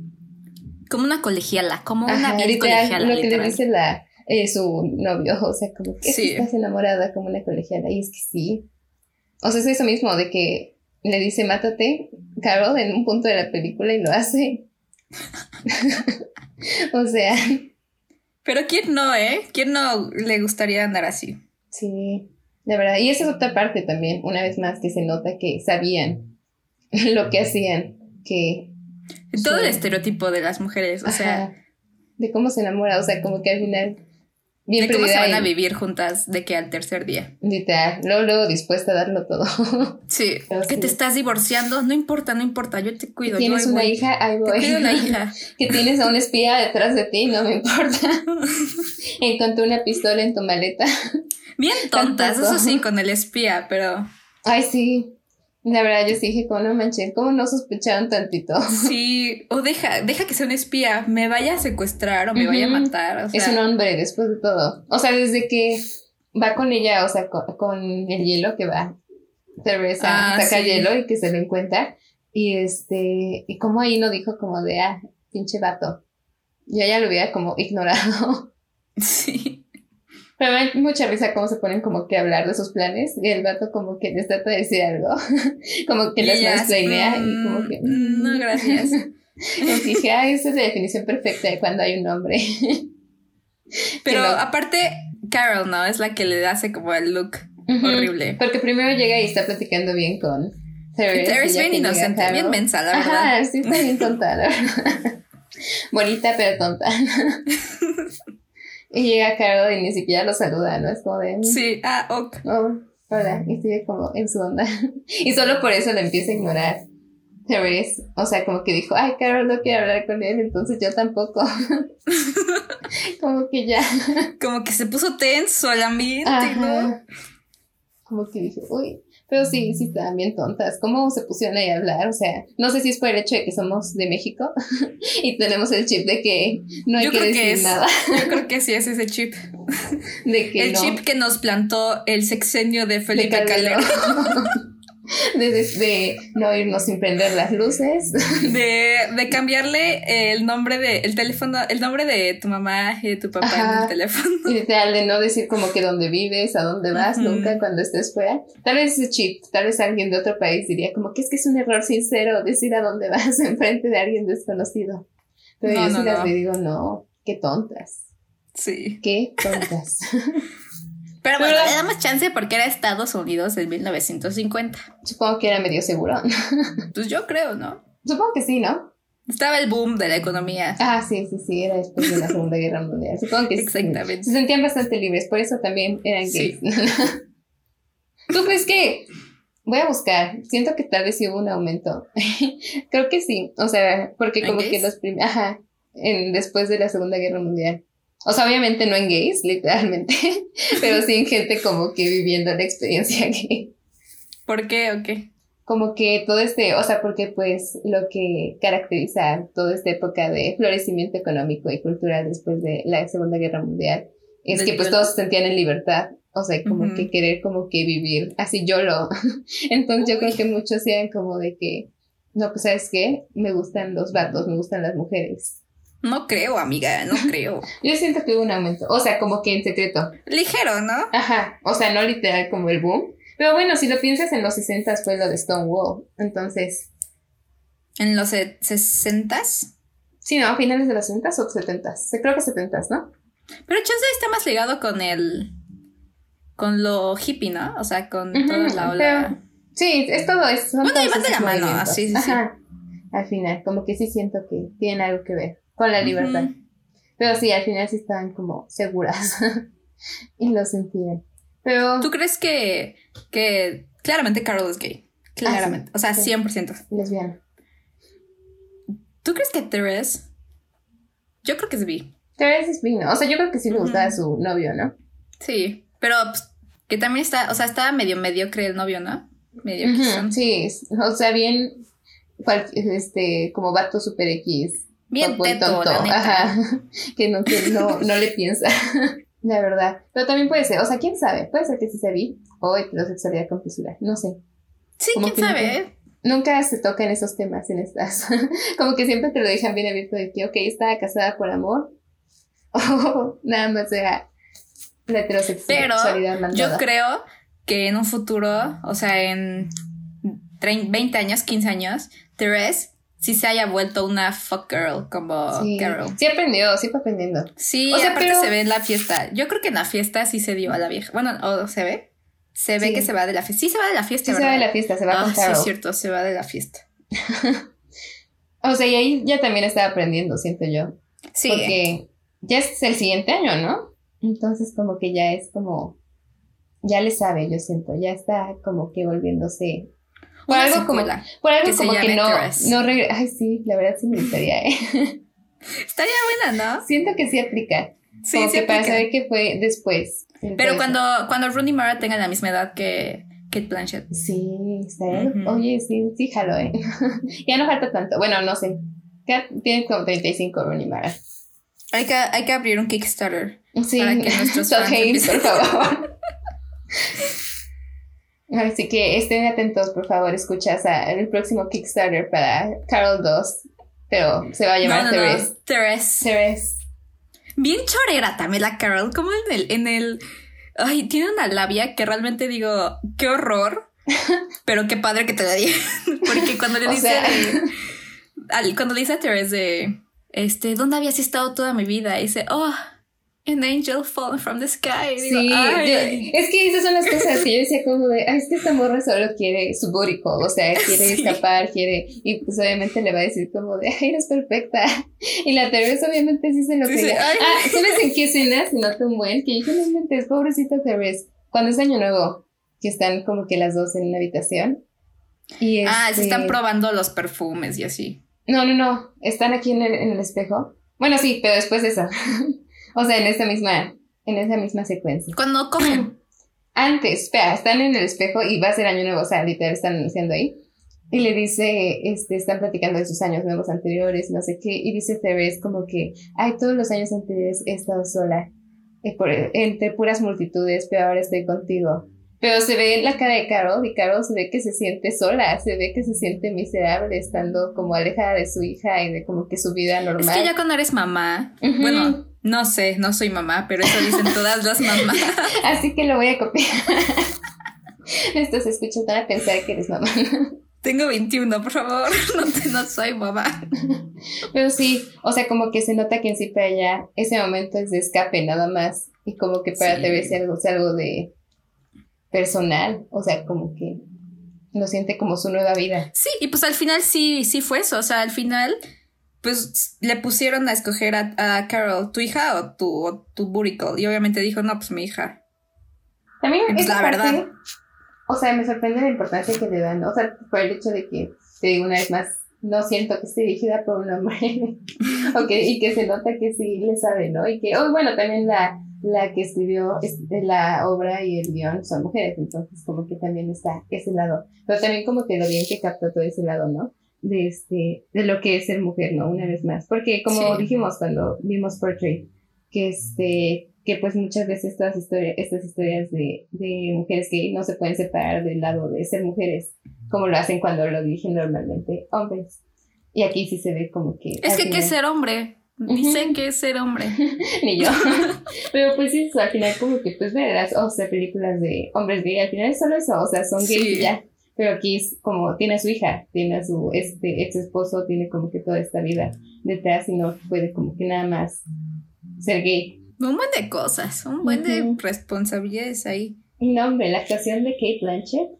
Como una colegiala, como una Ajá, bien literal, colegiala, lo que le dice la, eh, su novio. O sea, como que Sí. estás enamorada como una colegiala. Y es que sí. O sea, es eso mismo de que le dice, mátate, Carol, en un punto de la película y lo hace. o sea, Pero ¿quién no, eh? ¿Quién no le gustaría andar así? Sí, de verdad. Y esa es otra parte también, una vez más, que se nota que sabían lo que hacían, que... Todo Sí. el estereotipo de las mujeres, o sea, de cómo se enamora, o sea, como que al final... Bien de cómo se van a vivir juntas de que al tercer día. Literal, luego, luego dispuesta a darlo todo. Sí, Pero que sí. te estás divorciando, no importa, no importa, yo te que cuido. tienes yo una voy. hija, ahí Te voy. cuido la hija. que tienes a un espía detrás de ti, no me importa. Encontré una pistola en tu maleta. Bien tontas, eso sí, con el espía, pero Ay, sí. La verdad, yo sí dije, como no manches, ¿cómo no sospecharon tantito? sí, o deja, deja que sea un espía, me vaya a secuestrar o me vaya a matar. O sea, Es un hombre después de todo. O sea, desde que va con ella, o sea, con, con el hielo que va. Teresa Ah, saca sí. hielo y que se lo encuentra. Y este, y como ahí no dijo como de, ah, pinche vato. Yo ya lo hubiera como ignorado. Sí. Me da mucha risa cómo se ponen como que a hablar de sus planes. Y el vato como que les trata de decir algo. como que Y las ella, mansplainea y mm, como que. mm, no, gracias. Como que dije, ah, esa es la definición perfecta de cuando hay un hombre. Pero no. aparte, Carol, ¿no? Es la que le hace como el look horrible. Porque primero llega y está platicando bien con Therese. Therese bien inocente, bien mensa, la verdad. Ajá, sí, está bien tonta, la verdad. Bonita, pero tonta. Y llega Carol y ni siquiera lo saluda, ¿no? Es como de. Sí, ah, ok. Oh, hola. Y sigue como en su onda. y solo por eso le empieza a ignorar. Therese, o sea, como que dijo, ay, Carol no quiere hablar con él, entonces yo tampoco. como que ya. Como que se puso tenso el ambiente, ¿no? Ajá. Como que dije, uy, pero sí, sí estaban bien tontas. ¿Cómo se pusieron ahí a hablar? O sea, no sé si es por el hecho de que somos de México y tenemos el chip de que no hay Yo que creo decir que es. nada. Yo creo que sí es ese chip. De que El no. chip que nos plantó el sexenio de de Felipe Calderón. de, de, no irnos sin prender las luces. De, de cambiarle el nombre de el teléfono, el nombre de tu mamá y de tu papá en Ajá. el teléfono. Y literal, de no decir como que dónde vives, a dónde vas, Ujú. nunca cuando estés fuera. Tal vez ese chip, tal vez alguien de otro país diría como que es que es un error sincero decir a dónde vas enfrente de alguien desconocido. Pero No, yo no, sí las no. y digo, no, qué tontas. Sí. Qué tontas. Pero bueno, Pero- le damos chance porque era Estados Unidos en 1950. Supongo que era medio seguro. Pues yo creo, ¿no? Supongo que sí, ¿no? Estaba el boom de la economía. Ah, sí, sí, sí, era después de la Segunda Guerra Mundial. Supongo que sí. Exactamente. Se sentían bastante libres, por eso también eran Sí. gays. ¿Tú crees que.? Voy a buscar. Siento que tal vez sí hubo un aumento. Creo que sí. O sea, porque ¿En como que los primeros. Ajá. En, después de la Segunda Guerra Mundial. O sea, obviamente no en gays, literalmente. pero sí en gente como que viviendo la experiencia gay. ¿Por qué o qué? como que todo este, o sea, porque pues lo que caracteriza toda esta época de florecimiento económico y cultural después de la Segunda Guerra Mundial es que pues todos se sentían en libertad, o sea, como que querer como que vivir así yo lo. Entonces yo creo que muchos eran como de que, no, pues sabes qué, me gustan los vatos, me gustan las mujeres. No creo, amiga, no creo. Yo siento que hubo un aumento, o sea, como que en secreto. Ligero, ¿no? Ajá, o sea, no literal como el boom. Pero bueno, si lo piensas en los 60 fue lo de Stonewall. Entonces, En los se- sesentas. Sí, no, finales de los 60 o 70 Creo que 70 ¿no? Pero chance está más ligado con el. con lo hippie, ¿no? O sea, con toda la ola. Sí, es todo eso. Bueno, y van de la mano, así, sí, sí. Ajá. Al final, como que sí siento que tienen algo que ver con la libertad. Pero sí, al final sí estaban como seguras y lo sentían. Pero... ¿Tú crees que, que claramente Carol es gay? Claramente. Ah, o sea, sí. 100%. Lesbiana. ¿Tú crees que Therese? Yo creo que es bi. Therese es bi, ¿no? O sea, yo creo que sí le gustaba a Ujú. su novio, ¿no? Sí, pero pues, que también está, o sea, estaba medio mediocre el novio, ¿no? Medio quizón. Sí, o sea, bien, cual- este, como vato super X. Bien tonto, teto, la. Ajá, que no, que no, no le piensa, la verdad. Pero también puede ser, o sea, quién sabe, puede ser que sí sea bi o heterosexualidad con fisura, no sé. Sí, quién sabe, nunca- ¿eh? Nunca se tocan esos temas en estas. Como que siempre te lo dejan bien abierto de que, ok, estaba casada por amor. O nada más era la heterosexualidad Yo mandada. creo que en un futuro, o sea, en trein- 20 años, 15 años, Therese sí se haya vuelto una fuck girl como sí. Carol. sí aprendió, sí fue aprendiendo. Sí, O sea, aparte pero- se ve en la fiesta. Yo creo que en la fiesta sí se dio a la vieja. Bueno, ¿o se ve? Se ve Sí. que se va de la fiesta. Sí se va de la fiesta, Sí se va de la fiesta, se va ah, con sí, Carol. es cierto, se va de la fiesta. O sea, y ahí ya también estaba aprendiendo, siento yo. Sí, Porque ya es el siguiente año, ¿no? Entonces como que ya es como, ya le sabe, yo siento, ya está como que volviéndose. Por una algo como, por algo que como que no, Therese. no Ay, sí, la verdad sí me gustaría, ¿eh? Estaría buena, ¿no? Siento que sí aplica. Sí, como sí que para aplica. saber qué fue después. Pero Entonces, cuando, cuando Rooney Mara tenga la misma edad que Kate Blanchett. Sí, estaría. Ujú. Oye, sí, sí, jalo, ¿eh? ya no falta tanto. Bueno, no sé. Ya tiene como 35 Rooney Mara. Hay que, hay que abrir un Kickstarter. Sí, Para que nuestros fans por favor. Así que estén atentos, por favor, escuchas el próximo Kickstarter para Carol 2. Pero se va a llamar no, no, no. Therese. Therese. Bien chorera también la Carol. Como en el, en el. Ay, tiene una labia que realmente digo, qué horror. Pero qué padre que te la di. Porque cuando le dice sea- de- al- cuando le dice a Therese de este, ¿dónde habías estado toda mi vida? Y dice, oh, an angel falling from the sky. Digo, Sí, "Ay". yo- es que esas son las cosas que yo decía como de, ay, es que esta morra solo quiere su booty call, o sea, quiere Sí. escapar, quiere, y pues obviamente le va a decir como de, ay, eres perfecta. Y la Therese obviamente sí se lo Dice, quería. "Ay". Ah, ¿sabes en qué escena se nota un buen? Que yo no inventes, pobrecita Therese. Cuando es año nuevo, que están como que las dos en una habitación. Y Ah, se este- están probando los perfumes y así. No, no, no, están aquí en el, en el espejo. Bueno, sí, pero después de eso. o sea, en esta misma, en esa misma secuencia. Cuando cogen. Antes, espera, están en el espejo y va a ser año nuevo, o sea, literal están anunciando ahí. Y le dice, este, están platicando de sus años nuevos anteriores, no sé qué, y dice Therese como que, ay, todos los años anteriores he estado sola, eh, por- entre puras multitudes, pero ahora estoy contigo. Pero se ve en la cara de Carol y Carol se ve que se siente sola, se ve que se siente miserable estando como alejada de su hija y de como que su vida normal. Es que ya cuando eres mamá, Ujú. bueno, no sé, no soy mamá, pero eso dicen todas las mamás. Así que lo voy a copiar. Estos escuchas van a pensar que eres mamá. Tengo 21, por favor, no, te- no soy mamá. Pero sí, o sea, como que se nota que en sí para ella ese momento es de escape nada más. Y como que para Sí. Algo, es algo de personal. O sea, como que lo siente como su nueva vida. Sí, y pues al final sí, sí fue eso. O sea, al final, pues le pusieron a escoger a, a Carol, tu hija o tu, o tu booty call. Y obviamente dijo, no, pues mi hija. También Pues la parte, verdad. O sea, me sorprende la importancia que le dan. O sea, por el hecho de que, te digo una vez más, no siento que esté dirigida por un hombre. o que, y que se nota que sí le sabe, ¿no? Y que, oh, bueno, también la, la que escribió la obra y el guion son mujeres, entonces como que también está ese lado. Pero también como que lo bien que captó todo ese lado, ¿no? De este, de lo que es ser mujer, ¿no? Una vez más. Porque como Sí. dijimos cuando vimos Portrait, que este, que pues muchas veces todas historias, estas historias de, de mujeres gay no se pueden separar del lado de ser mujeres, como lo hacen cuando lo dirigen normalmente hombres. Y aquí sí se ve como que... Es que, ¿qué es final- ser hombre? Dicen que es ser hombre. Ni yo. Pero pues sí, al final como que pues ver las, o sea, películas de hombres gay, al final es solo eso, o sea, son gays Sí. y ya. Pero aquí es como, tiene a su hija, tiene a su este ex esposo, tiene como que toda esta vida detrás y no puede como que nada más ser gay. Un buen de cosas, un buen de responsabilidades ahí. No, hombre, la actuación de Kate Blanchett,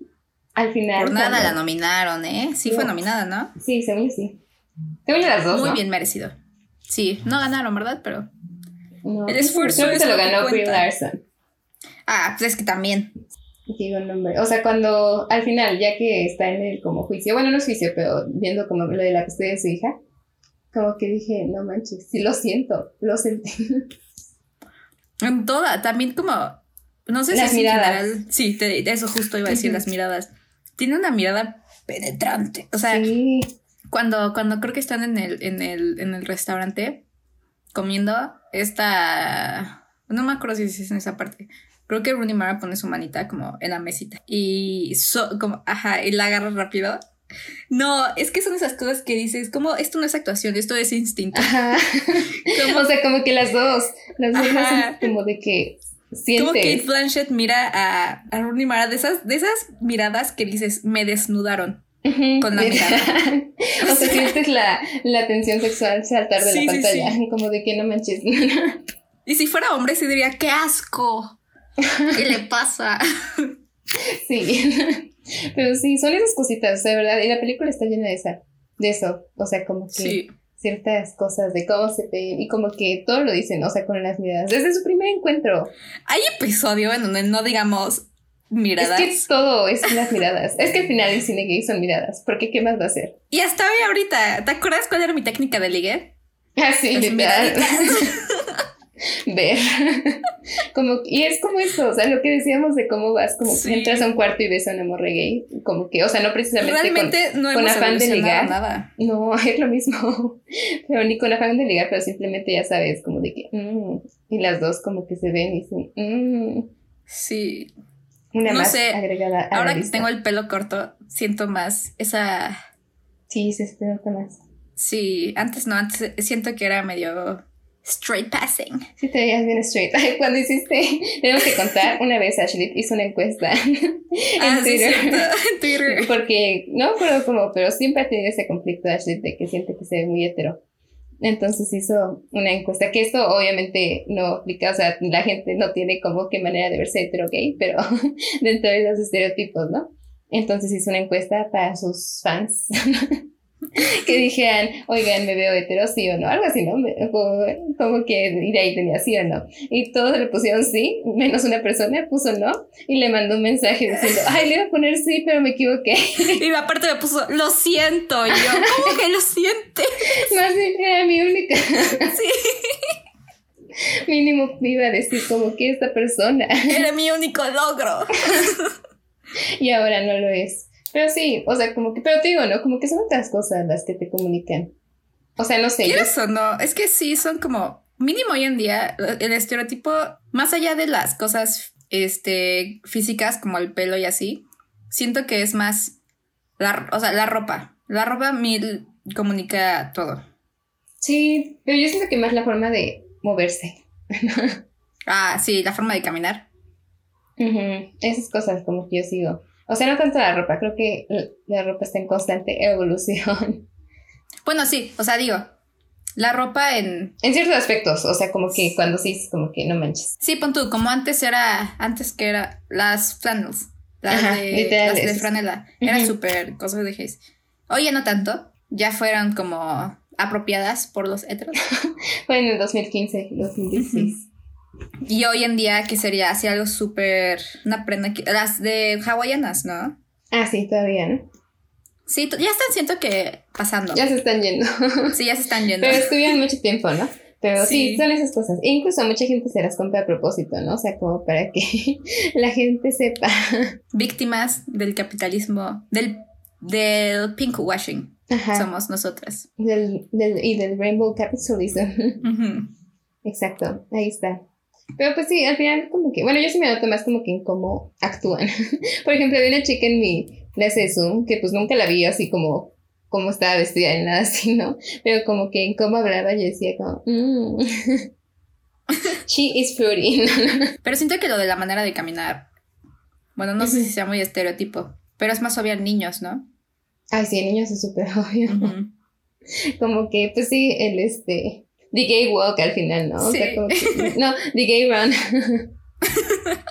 al final... Por nada cuando- la nominaron, ¿eh? Sí fue No. nominada, ¿no? Sí, según sí. Según las dos, Muy ¿no? bien merecido. Sí, no ganaron, ¿verdad? Pero No, El esfuerzo creo que se lo ganó Brie. Larson. Ah, pues es que también. Digo el nombre. O sea, cuando al final, ya que está en el como juicio, bueno, no es juicio, pero viendo como lo de la custodia de su hija, como que dije, no manches, sí lo siento, lo sentí. En toda, también como. No sé Las si miradas. general- Sí, te- eso justo iba a decir, las miradas. Tiene una mirada penetrante. O sea, sí, cuando, cuando creo que están en el, en el, en el restaurante comiendo, esta. No me acuerdo si es en esa parte. Creo que Rooney Mara pone su manita como en la mesita. Y so- como, ajá, y la agarra rápido. No, es que son esas cosas que dices, como esto no es actuación, esto es instinto. ajá. Como, O sea, como que las dos, las dos hacen como de que como Kate sientes. Blanchett mira a, a Rooney Mara de esas, de esas miradas que dices, me desnudaron. Ujú, con la mirada. o sea, sientes la, la tensión sexual saltar de Sí, la sí, pantalla, sí. como de que no manches. Y si fuera hombre, sí diría, qué asco. ¿Qué le pasa? sí. Pero sí, son esas cositas, de verdad. Y la película está llena de esa, de eso. O sea, como que Sí. ciertas cosas de cómo se ven y como que todo lo dicen, o sea, con las miradas. Desde su primer encuentro. Hay episodio en donde no digamos miradas. Es que todo es las miradas. Es que al final el cine gay son miradas. Porque ¿qué más va a ser? Y hasta hoy ahorita, ¿te acuerdas cuál era mi técnica de ligue? Ah, sí, miraditas. ver. como, y es como esto, o sea, lo que decíamos de cómo vas, como Sí. entras a un cuarto y ves a una morra gay, como que, o sea, no precisamente Realmente no con afán de ligar. nada. con, no, es lo mismo, pero ni con afán de ligar, pero simplemente ya sabes, como de que, mm, y las dos como que se ven y dicen, mm, Sí. una No más sé, agregada a Ahora la que tengo el pelo corto, siento más esa... Sí, se nota más. Sí, antes no, antes siento que era medio straight passing. Sí, te veías bien straight. Cuando hiciste, tenemos que contar, una vez Ashley hizo una encuesta en Ah, sí, Twitter. En Twitter. Porque no acuerdo cómo, pero siempre ha tenido ese conflicto Ashley de que siente que se ve muy hetero. Entonces hizo una encuesta, que esto obviamente no aplica, o sea, la gente no tiene como qué manera de verse hetero gay, pero dentro de los estereotipos, ¿no? Entonces hizo una encuesta para sus fans que dijeran, oigan, me veo hetero, sí o no, algo así, ¿no? Como, como que, y de ahí tenía sí o no. Y todos le pusieron sí, menos una persona puso no, y le mandó un mensaje diciendo, ay, le iba a poner sí, pero me equivoqué. Y aparte me puso, lo siento. Y yo, ¿cómo que lo siente? Más bien era mi única. Sí, Mínimo iba a decir como que esta persona. era mi único logro. Y ahora no lo es. Pero sí, o sea, como que, pero te digo, ¿no? Como que son otras cosas las que te comunican. O sea, no sé. yo- ¿Quieres o no? Es que sí, son como, mínimo hoy en día, el estereotipo, más allá de las cosas este, físicas como el pelo y así, siento que es más, la, o sea, la ropa. La ropa mil comunica todo. Sí, pero yo siento que más la forma de moverse. Ah, sí, la forma de caminar. Ujú, Esas cosas como que yo sigo. O sea, no tanto la ropa, creo que la ropa está en constante evolución. Bueno, sí, o sea, digo, la ropa en... En ciertos aspectos, o sea, como que cuando sí, como que no manches. Sí, pon tú, como antes era, antes que era las flannels, las, Ajá, de, literal, las de franela, era Ujú. súper cosas de Haze. Oye, no tanto, ya fueron como apropiadas por los heteros. Fue en el 2015, 2016. Y hoy en día, que sería así algo súper, una prenda, que- las de hawaianas, ¿no? Ah, sí, todavía, ¿no? Sí, ya están, siento que pasando. Ya se están yendo. Sí, ya se están yendo. Pero estuvieron mucho tiempo, ¿no? Pero sí. Sí. son esas cosas. E incluso mucha gente se las compra a propósito, ¿no? O sea, como para que la gente sepa. Víctimas del capitalismo, del, del pink washing, Ajá. somos nosotras. Del, del, y del Rainbow Capitalism. Ujú. Exacto, ahí está. Pero pues sí, al final como que, bueno, yo sí me noto más como que en cómo actúan. Por ejemplo, había una chica en mi clase de Zoom que pues nunca la vi así como cómo estaba vestida ni nada así, ¿no? Pero como que en cómo hablaba yo decía como, mm. she is fruity. Pero siento que lo de la manera de caminar, bueno, no sé si sea muy estereotipo, pero es más obvio en niños, ¿no? Ay, sí, en niños es súper obvio. Como que, pues sí, el este, the gay walk al final, ¿no? O sea, Sí. como que- no, the gay run.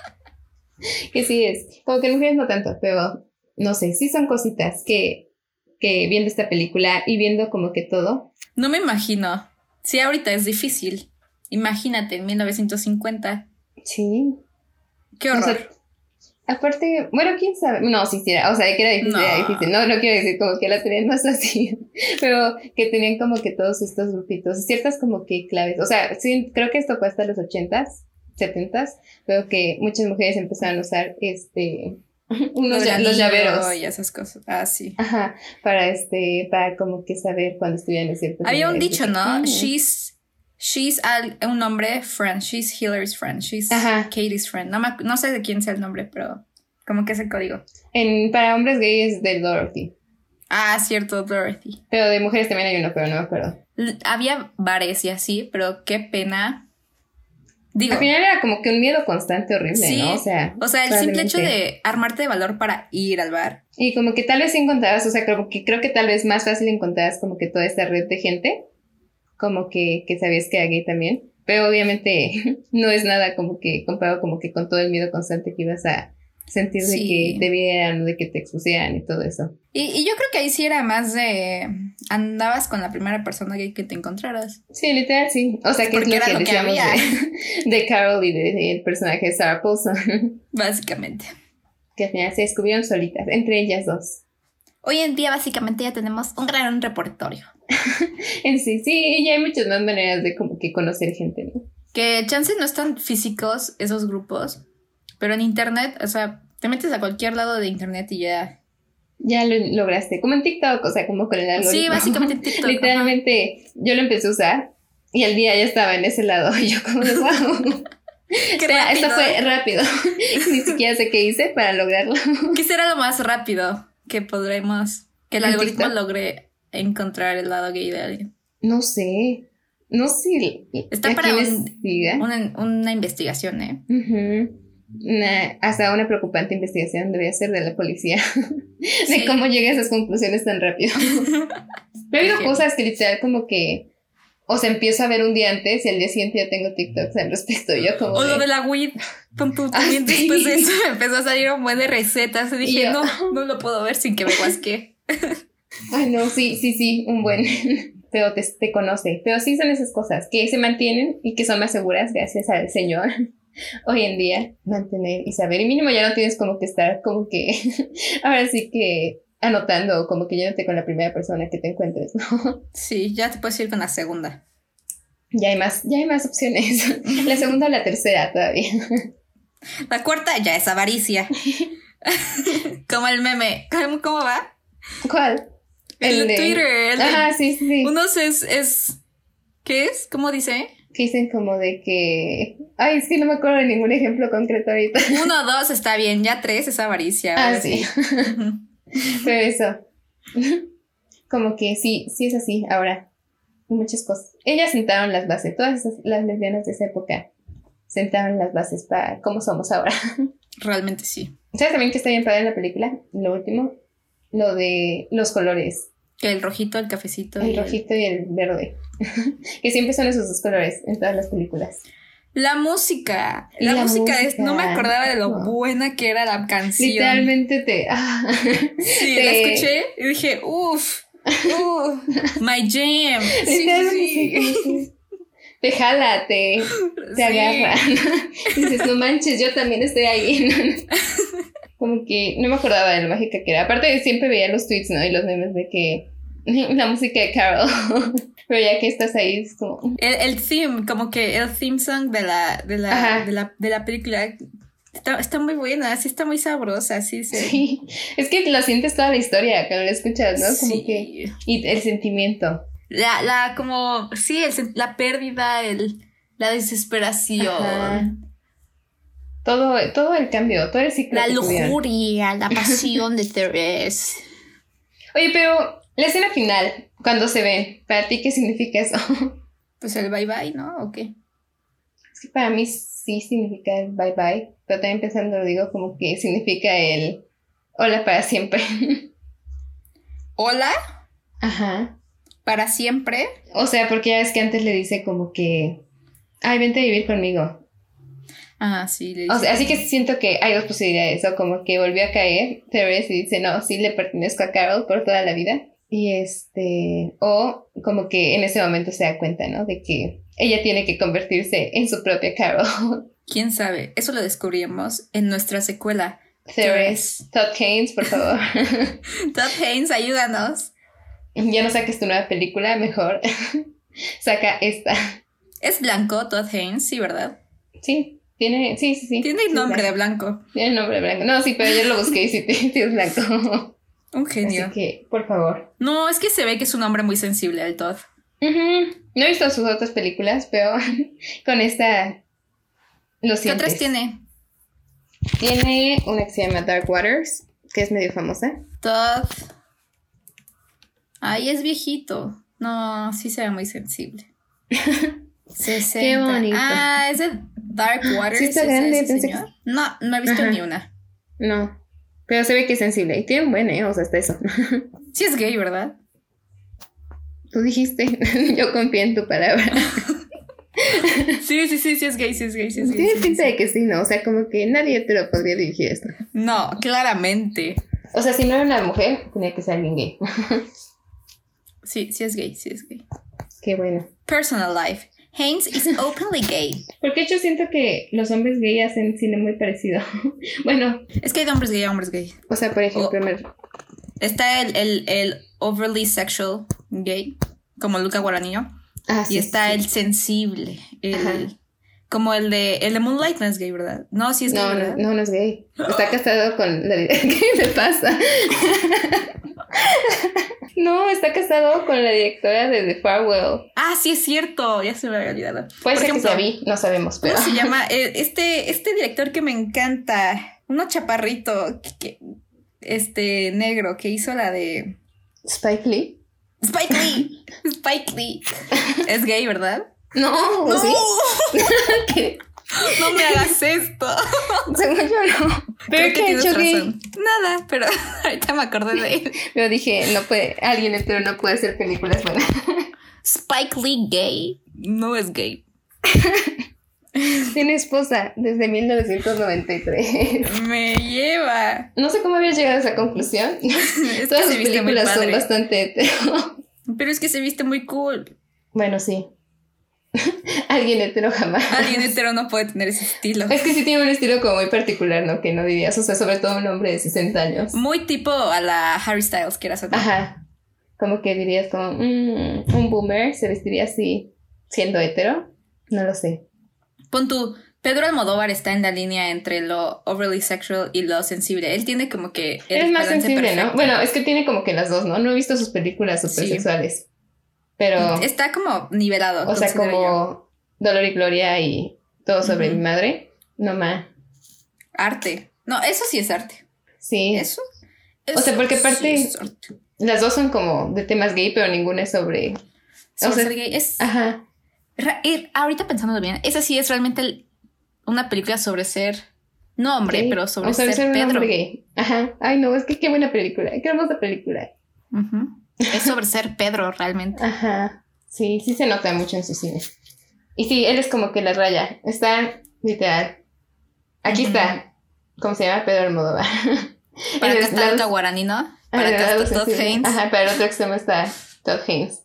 que sí es, como que en mujeres no tanto, pero no sé, sí son cositas que, que viendo esta película y viendo como que todo, No me imagino. Sí, ahorita es difícil Imagínate, en 1950. Sí. Qué O horror. sea, aparte, bueno, quién sabe. No, sí, sí, era- o sea, que era difícil, era difícil. No, no quiero decir como que la tenían más así, pero que tenían como que todos estos grupitos, ciertas como que claves. O sea, sí, creo que esto fue hasta los ochentas, setentas, pero que muchas mujeres empezaron a usar este, unos Los llaveros. y esas cosas. Ah, sí. Ajá, para este, para como que saber cuando estuvieran en ciertos Había un dicho, ¿no? ah, She's, she's al- un nombre friend. She's Hillary's friend. She's Ajá. Katie's friend. No, me no sé de quién sea el nombre, pero como que es el código. En, para hombres gays es de Dorothy, Ah, cierto, Dorothy. pero de mujeres también hay uno, pero no me acuerdo. Había bares y así, pero qué pena. Digo, Al final era como que un miedo constante horrible, Sí, ¿no? O sea, o sea, el simple hecho de armarte de valor para ir al bar. Y como que tal vez encontrabas, o sea, como que creo que tal vez más fácil encontrabas como que toda esta red de gente, como que, que sabías que era gay también, pero obviamente no es nada como que comparado como que con todo el miedo constante que ibas a sentir de Sí. que te vieran de que te expusieran y todo eso. Y, y yo creo que ahí sí era más de andabas con la primera persona gay que te encontraras. Sí, literal, sí. O sea, que es Porque lo que lo que decíamos había. de, de Carol y del de, el personaje de Sarah Paulson, Básicamente. que al final se descubrieron solitas, entre ellas dos. Hoy en día básicamente ya tenemos un gran repertorio. En sí, sí, y hay muchas más maneras de como que conocer gente, ¿no? Que chances no están físicos esos grupos, pero en internet, o sea, te metes a cualquier lado de internet y ya. Ya lo lograste, como en TikTok, o sea, como con el algoritmo. Sí, básicamente en TikTok. ajá. Literalmente, yo lo empecé a usar y al día ya estaba en ese lado y yo como wow. Qué O sea, esto fue rápido. Ni siquiera sé qué hice para lograrlo. ¿Qué será lo más rápido que podremos, que el ¿En algoritmo TikTok? logre encontrar el lado gay de alguien? No sé. No sé. Está ¿A para un-? Una, una investigación, ¿eh? Una- hasta una preocupante investigación debería ser de la policía. de Sí. cómo llega a esas conclusiones tan rápido. Pero Ejemplo. cosas que literal como que. O sea, empiezo a ver un día antes y al día siguiente ya tengo TikToks al respecto. Yo como. O lo de- la weed. Pon tu- Ah, también sí. después de eso me empezó a salir un buen de recetas. Y dije, Y yo- no, no lo puedo ver sin que me guasque. Ay, no, sí, sí, sí, un buen. Pero te, te conoce. Pero sí son esas cosas que se mantienen y que son más seguras gracias al Señor. Hoy en día, mantener y saber. Y mínimo ya no tienes como que estar como que. Ahora sí que anotando, como que yéndote con la primera persona que te encuentres, ¿no? Sí, ya te puedes ir con la segunda. Ya hay más, ya hay más opciones. La segunda o la tercera todavía. La cuarta ya es avaricia. Como el meme. ¿Cómo, cómo va? ¿Cuál? El, de- Twitter. el de- Ajá, sí, sí. Unos es, es. ¿Qué es? ¿Cómo dice? Que dicen como de que. Ay, es que no me acuerdo de ningún ejemplo concreto ahorita. Uno, dos está bien, ya tres es avaricia. Ah, sí. Pero eso. Como que sí, sí es así ahora. Muchas cosas. Ellas sentaron las bases, todas esas- las lesbianas de esa época sentaron las bases para cómo somos ahora. Realmente sí. ¿Sabes también que está bien padre en la película? Lo último, lo de los colores, el rojito, el cafecito. y el rojito y el verde. que siempre son esos dos colores en todas las películas. La música. La, la música, es. No me acordaba de lo No. buena que era la canción. Literalmente te. ah. Sí, te- la escuché y dije, uff, uff, my jam. Sí, sí. Te jala, te, te agarra. Dices, no manches, yo también estoy ahí. Como que no me acordaba de lo mágica que era. Aparte, siempre veía los tweets, ¿no? Y los memes de que la música de Carol. Pero ya que estás ahí, es como. El, el theme, como que el theme song de la, de la, de la, de la película está, está muy buena, sí está muy sabrosa, sí, sí. Sí. Es que lo sientes toda la historia cuando la escuchas, ¿no? Como Sí. que. Y el sentimiento. La, la, como, sí, el la pérdida, el, la desesperación, Ajá. Todo, todo el cambio, todo el ciclo. la lujuria, la pasión de Therese. Oye, pero la escena final, cuando se ven, ¿para ti qué significa eso? Pues el bye bye, ¿no? ¿O qué? Es que para mí sí significa el bye bye, pero también pensando lo digo como que significa el hola para siempre. Hola, Ajá. para siempre. O sea, porque ya ves que antes le dice como que, ay, vente a vivir conmigo. Ah, sí. le O sea, dice- así que siento que hay dos posibilidades, o como que volvió a caer Therese y dice, no, sí le pertenezco a Carol por toda la vida. Y este, o como que en ese momento se da cuenta, ¿no? De que ella tiene que convertirse en su propia Carol. ¿Quién sabe? Eso lo descubrimos en nuestra secuela. Ceres, Todd Haynes, por favor. Todd Haynes, ayúdanos. Ya no saques tu nueva película, mejor. Saca esta. Es blanco, Todd Haynes, sí, ¿verdad? Sí, tiene, sí, sí, sí. Tiene Sí, nombre de blanco. Tiene nombre blanco. No, sí, pero yo lo busqué y sí, sí es blanco. Un genio. Así que, por favor. No, es que se ve que es un hombre muy sensible, el Todd. Ujú. No he visto sus otras películas, pero con esta lo ¿Qué otras tiene? Tiene una que se llama Dark Waters, que es medio famosa. Todd. Ay, es viejito. No, sí se ve muy sensible. 60. Qué bonito. Ah, es de Dark Waters. Sí está ¿es grande, ese pensé que-? No, no he visto Ajá. ni una. No, pero se ve que es sensible. Y tiene un buen, ¿eh? O sea, hasta eso. Sí es gay, ¿verdad? Tú dijiste, yo confío en tu palabra. Sí, sí, sí, sí es gay, sí es gay, sí es gay. Tiene sí, pinta sí. de que sí, ¿no? O sea, como que nadie te lo podría dirigir esto. No, claramente. O sea, si no era una mujer, tenía que ser alguien gay. Sí, sí es gay, sí es gay. Qué bueno. Personal life. Haynes is openly gay. Porque yo siento que los hombres gay hacen cine muy parecido. bueno, Es que hay de hombres gay a hombres gay. o sea, por ejemplo, me- Está el, el, el overly sexual gay, como Luca Guaranío. ah, Y sí, está sí. el sensible, el, como el de, el de Moonlight no es gay, ¿verdad? No, sí es gay, No, ¿verdad? no, no, no es gay. Está casado con la... ¿Qué me pasa? no, está casado con la directora de The Farewell. Ah, sí es cierto, ya se me había olvidado. Puede Por ser ejemplo, que sea vi, no sabemos, pero... ¿Cómo se llama? Eh, Este, este director que me encanta, uno chaparrito, que- este negro, que hizo la de Spike Lee. Spike Lee. Spike Lee. Es gay, ¿verdad? No, ¿o No, sí? ¿Qué? No me hagas esto. Según yo no. Pero Creo ¿qué que hecho gay? razón. Nada, pero ahorita me acordé de él. Yo dije, no puede, alguien entero no puede hacer películas buenas. Spike Lee gay. No es gay. Tiene esposa desde 1993. Me lleva. No sé cómo habías llegado a esa conclusión. Es Todas que sus películas son bastante hetero. Pero es que se viste muy cool. Bueno, sí. Alguien hetero jamás. Alguien hetero no puede tener ese estilo. Es que sí tiene un estilo como muy particular, ¿no? Que no dirías, o sea, sobre todo un hombre de 60 años. Muy tipo a la Harry Styles, quieras o no. Ajá. Como que dirías como, "Mm, un boomer se vestiría así siendo hetero. No lo sé. Pon tú, Pedro Almodóvar está en la línea entre lo overly sexual y lo sensible. Él tiene como que el es más sensible, ¿no? Bueno, es que tiene como que las dos, ¿no? No he visto sus películas super Sí. sexuales. Pero, Está como nivelado. o sea, yo. como Dolor y Gloria y todo sobre mi madre. No más. Arte. No, eso sí es arte. Sí. Eso. O sea, porque sí aparte- es arte. Las dos son como de temas gay, pero ninguna es sobre. O sea, ser gay. Es, Ajá. y ahorita pensándolo bien, esa sí es realmente el- una película sobre ser. No hombre, gay. pero sobre o sea, ser, un Pedro. hombre gay. Ajá. Ay, no, es que qué buena película. Qué hermosa película. Ujú. Es sobre ser Pedro realmente. Ajá. Sí, sí se nota mucho en su cine. Y sí, él es como que la raya. Está literal. Aquí está. ¿Cómo se llama? Pedro Almodóvar. Para acá está Luca Guarani, ¿no? Para acá está Todd. Haynes. Ajá, para el otro extremo está Todd Haynes.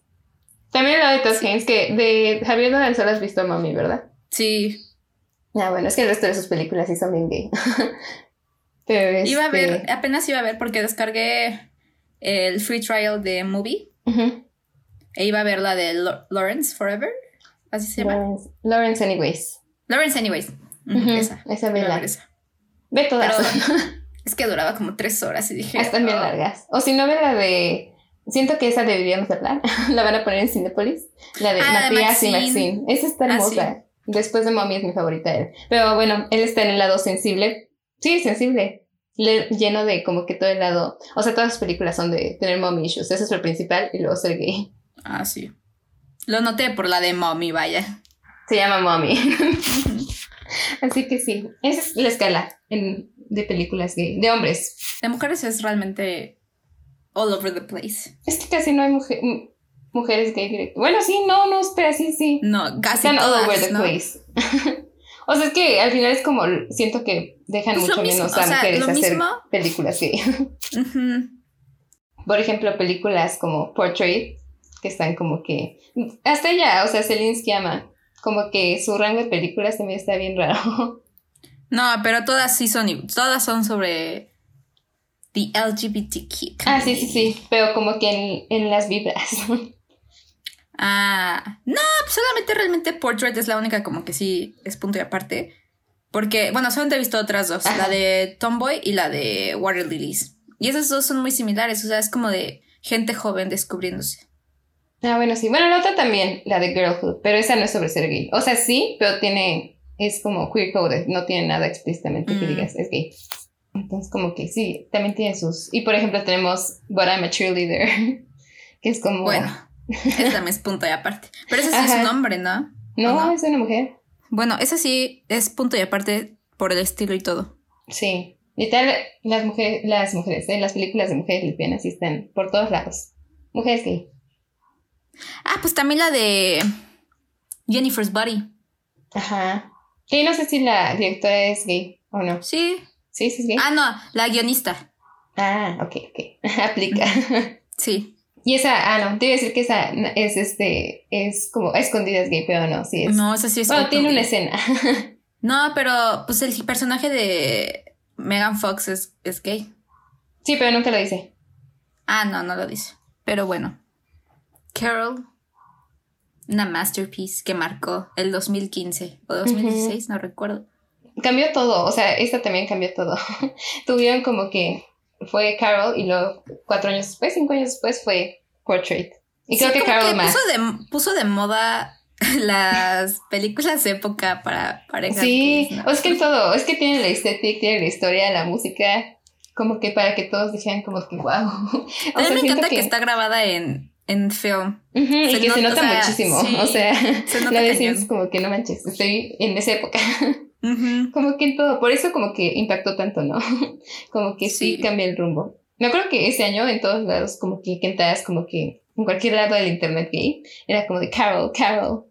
También lado de Todd Haynes, que de Javier Nolan solo has visto a Mami, ¿verdad? Sí. Ah, bueno, es que el resto de sus películas sí son bien gay. Pero Iba a este, ver, apenas iba a ver porque descargué el free trial de Movie e iba a ver la de Lo- Lawrence Forever. Así se llama. Lawrence, Anyways. Lawrence Anyways. Ujú, Ujú, Esa. Esa vela. Ve todas. Pero- Es que duraba como tres horas y dije. Están bien "Oh". largas. O si no, ve la de. Siento que esa deberíamos hablar. la van a poner en Cinepolis. La de Ah, la de Matías y Maxine. Esa está Ah, hermosa. Después de Mommy es mi favorita de él. Pero bueno, él está en el lado sensible. Sí, sensible. Le- lleno de como que todo el lado. O sea, todas sus películas son de tener mommy issues. Ese es lo principal. Y luego ser gay. Ah, sí. Lo noté por la de Mommy, vaya. Se llama Mommy. Así que sí. Esa es la escala en- de películas gay. De hombres. De mujeres es realmente all over the place. Es que casi no hay mujer- mujeres gay. Bueno, sí, no, no, espera, sí, sí. No, casi Están all over todas, the ¿no? place. o sea, es que al final es como, siento que dejan Pues mucho mismo, menos a o sea, mujeres hacer mismo. películas. Ujú. Por ejemplo, películas como Portrait, que están como que... Hasta ella, o sea, Celine Sciamma, como que su rango de películas también está bien raro. No, pero todas sí son, todas son sobre the LGBTQ. Ah, sí, sí, sí, pero como que en, en las vibras. Ah, no, pues solamente realmente Portrait es la única como que sí es punto y aparte. Porque, bueno, solamente he visto otras dos, la de Tomboy y la de Water Lilies. Y esas dos son muy similares, o sea, es como de gente joven descubriéndose. Ah, bueno, sí. Bueno, la otra también, la de Girlhood, pero esa no es sobre ser gay. O sea, sí, pero tiene, es como queer coded, no tiene nada explícitamente que Mm. digas, es gay. Entonces, como que sí, también tiene sus... Y por ejemplo, tenemos But I'm a Cheerleader, que es como... Bueno, esa también es punto y aparte. Pero ese sí es un hombre, ¿no? No, ¿o no? es una mujer. Bueno, ese sí es punto y aparte por el estilo y todo. Sí. Y tal, las mujeres, las mujeres, ¿eh? las películas de mujeres lesbianas sí están por todos lados. Mujeres gay. Ah, pues también la de Jennifer's Body. Ajá. Que no sé si la directora es gay o no. Sí. Sí, sí es gay. Ah, no, la guionista. Ah, ok, ok. Aplica. Sí. Y esa, ah, no, te iba a decir que esa es este, es como a escondidas gay, pero no, sí es. No, esa sí es. bueno, tiene una escena. No, pero pues el personaje de Megan Fox es, es gay. sí, pero nunca lo dice. Ah, no, no lo dice. Pero bueno. Carol. Una masterpiece que marcó el 2015 o 2016, no recuerdo. Cambió todo, o sea, esta también cambió todo. Tuvieron como que fue Carol y luego cuatro años después, cinco años después fue Portrait. Y creo Sí, que como Carol más. Puso de, puso de moda las películas de época para parejas. Sí, gays, ¿no? o es que todo, es que tiene la estética, tiene la historia, la música, como que para que todos dijeran como que wow. A mí me encanta que... está grabada en, en film. Ujú, y se que se nota, o sea, muchísimo, sí, o sea, se la nota y cañón. es como que no manches, estoy en esa época, Ujú. como que en todo, por eso como que impactó tanto, ¿no? Como que sí, Sí. cambia el rumbo. Me acuerdo que ese año en todos lados como que cantabas como que en cualquier lado del internet gay, era como de Carol, Carol.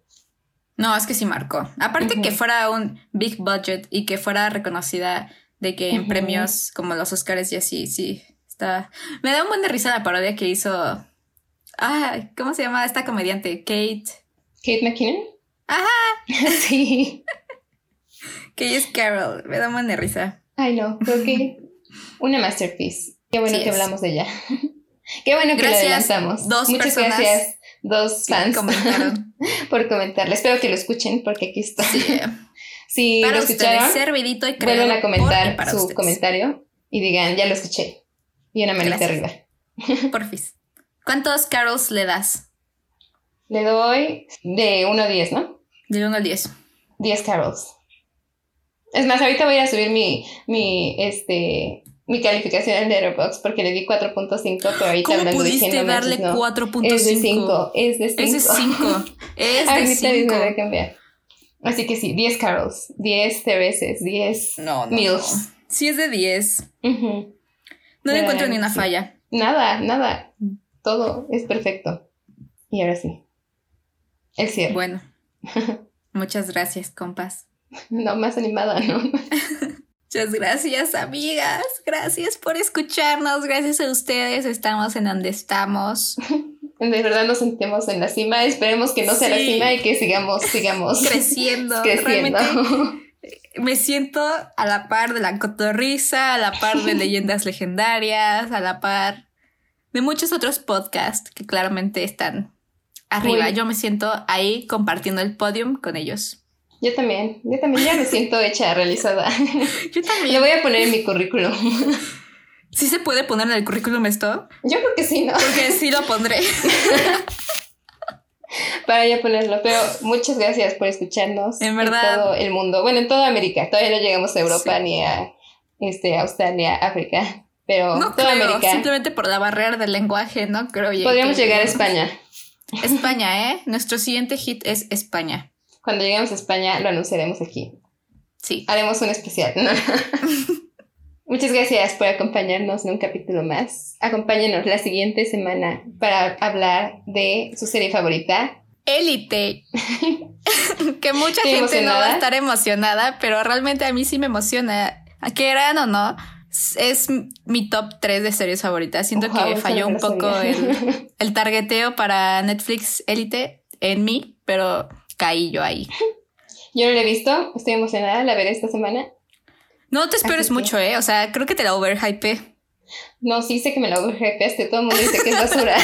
No, es que sí marcó. Aparte Ujú. que fuera un big budget y que fuera reconocida de que en Ujú. premios como los Oscars y así, sí, está... Me da un buen de risa la parodia que hizo... Ah, ¿cómo se llama esta comediante? Kate... Kate McKinnon. Ajá, sí. Que ella es Carol. Me da un buen de risa. Ay, no, creo que una masterpiece. Qué bueno Sí que es. hablamos de ella. Qué bueno que Gracias, adelantamos. dos Muchas personas gracias, dos fans, Comentaron. por comentarle. Espero que lo escuchen porque aquí está. Sí. Si para lo escucharon, servidito y vuelvan a comentar para su ustedes. comentario y digan, ya lo escuché. Y una manita arriba. Porfis. ¿Cuántos carols le das? Le doy de 1 a 10, ¿no? Del 1 al 10. 10 carols. Es más, ahorita voy a subir mi, mi, este, mi calificación en Letterboxd porque le di 4.5, pero ahorita ¿Cómo hablando pudiste no manches, darle no. 4.5? Es de 5, es de 5. Es de 5. Es de Ahorita mismo 5. voy a cambiar. Así que sí, 10 carols, 10 Tereses, 10 No, no. Mills. no. Sí es de 10. Ujú. No le encuentro ni una sí. falla. Nada, nada. Todo es perfecto. Y ahora sí. El cierre. Bueno. Muchas gracias, compas. No, más animada, ¿no? Muchas gracias, amigas. Gracias por escucharnos. Gracias a ustedes. Estamos en donde estamos. De verdad nos sentimos en la cima. Esperemos que no sea la cima y que sigamos, sigamos Creciendo. creciendo. Realmente me siento a la par de la cotorriza, a la par de leyendas legendarias, a la par de muchos otros podcasts que claramente están arriba. Muy- Yo me siento ahí compartiendo el podium con ellos. Yo también, yo también ya me siento hecha, realizada. Yo Lo también. voy a poner en mi currículum. ¿Sí se puede poner en el currículum esto? Yo creo que sí, ¿no? Porque sí lo pondré. Para ya ponerlo. Pero muchas gracias por escucharnos. En verdad. todo el mundo. Bueno, en toda América. Todavía no llegamos a Europa Sí. ni a este, No Australia, África. Pero toda creo, América. simplemente por la barrera del lenguaje, no creo. Podríamos que- llegar a España. España, ¿eh? Nuestro siguiente hit es España. Cuando lleguemos a España lo anunciaremos aquí. Sí. Haremos un especial. ¿no? Muchas gracias por acompañarnos en un capítulo más. Acompáñenos la siguiente semana para hablar de su serie favorita. Élite. que mucha gente no emocionada. va a estar emocionada, pero realmente a mí sí me emociona. A que eran o no, es mi top 3 de series favoritas. Siento Ojalá, que falló no un poco el, el targeteo para Netflix Élite en mí, pero caí yo ahí. Yo no la he visto, estoy emocionada, la veré esta semana. No te esperes mucho, ¿eh? O sea, creo que te la overhype. No, sí sé que me la overhypeaste, todo el mundo dice que es basura.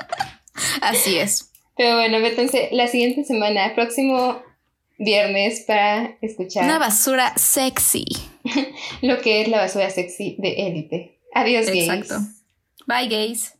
Así es. Pero bueno, entonces la siguiente semana, próximo viernes, para escuchar. Una basura sexy. lo que es la basura sexy de élite. Adiós, gays. Exacto. Bye, gays.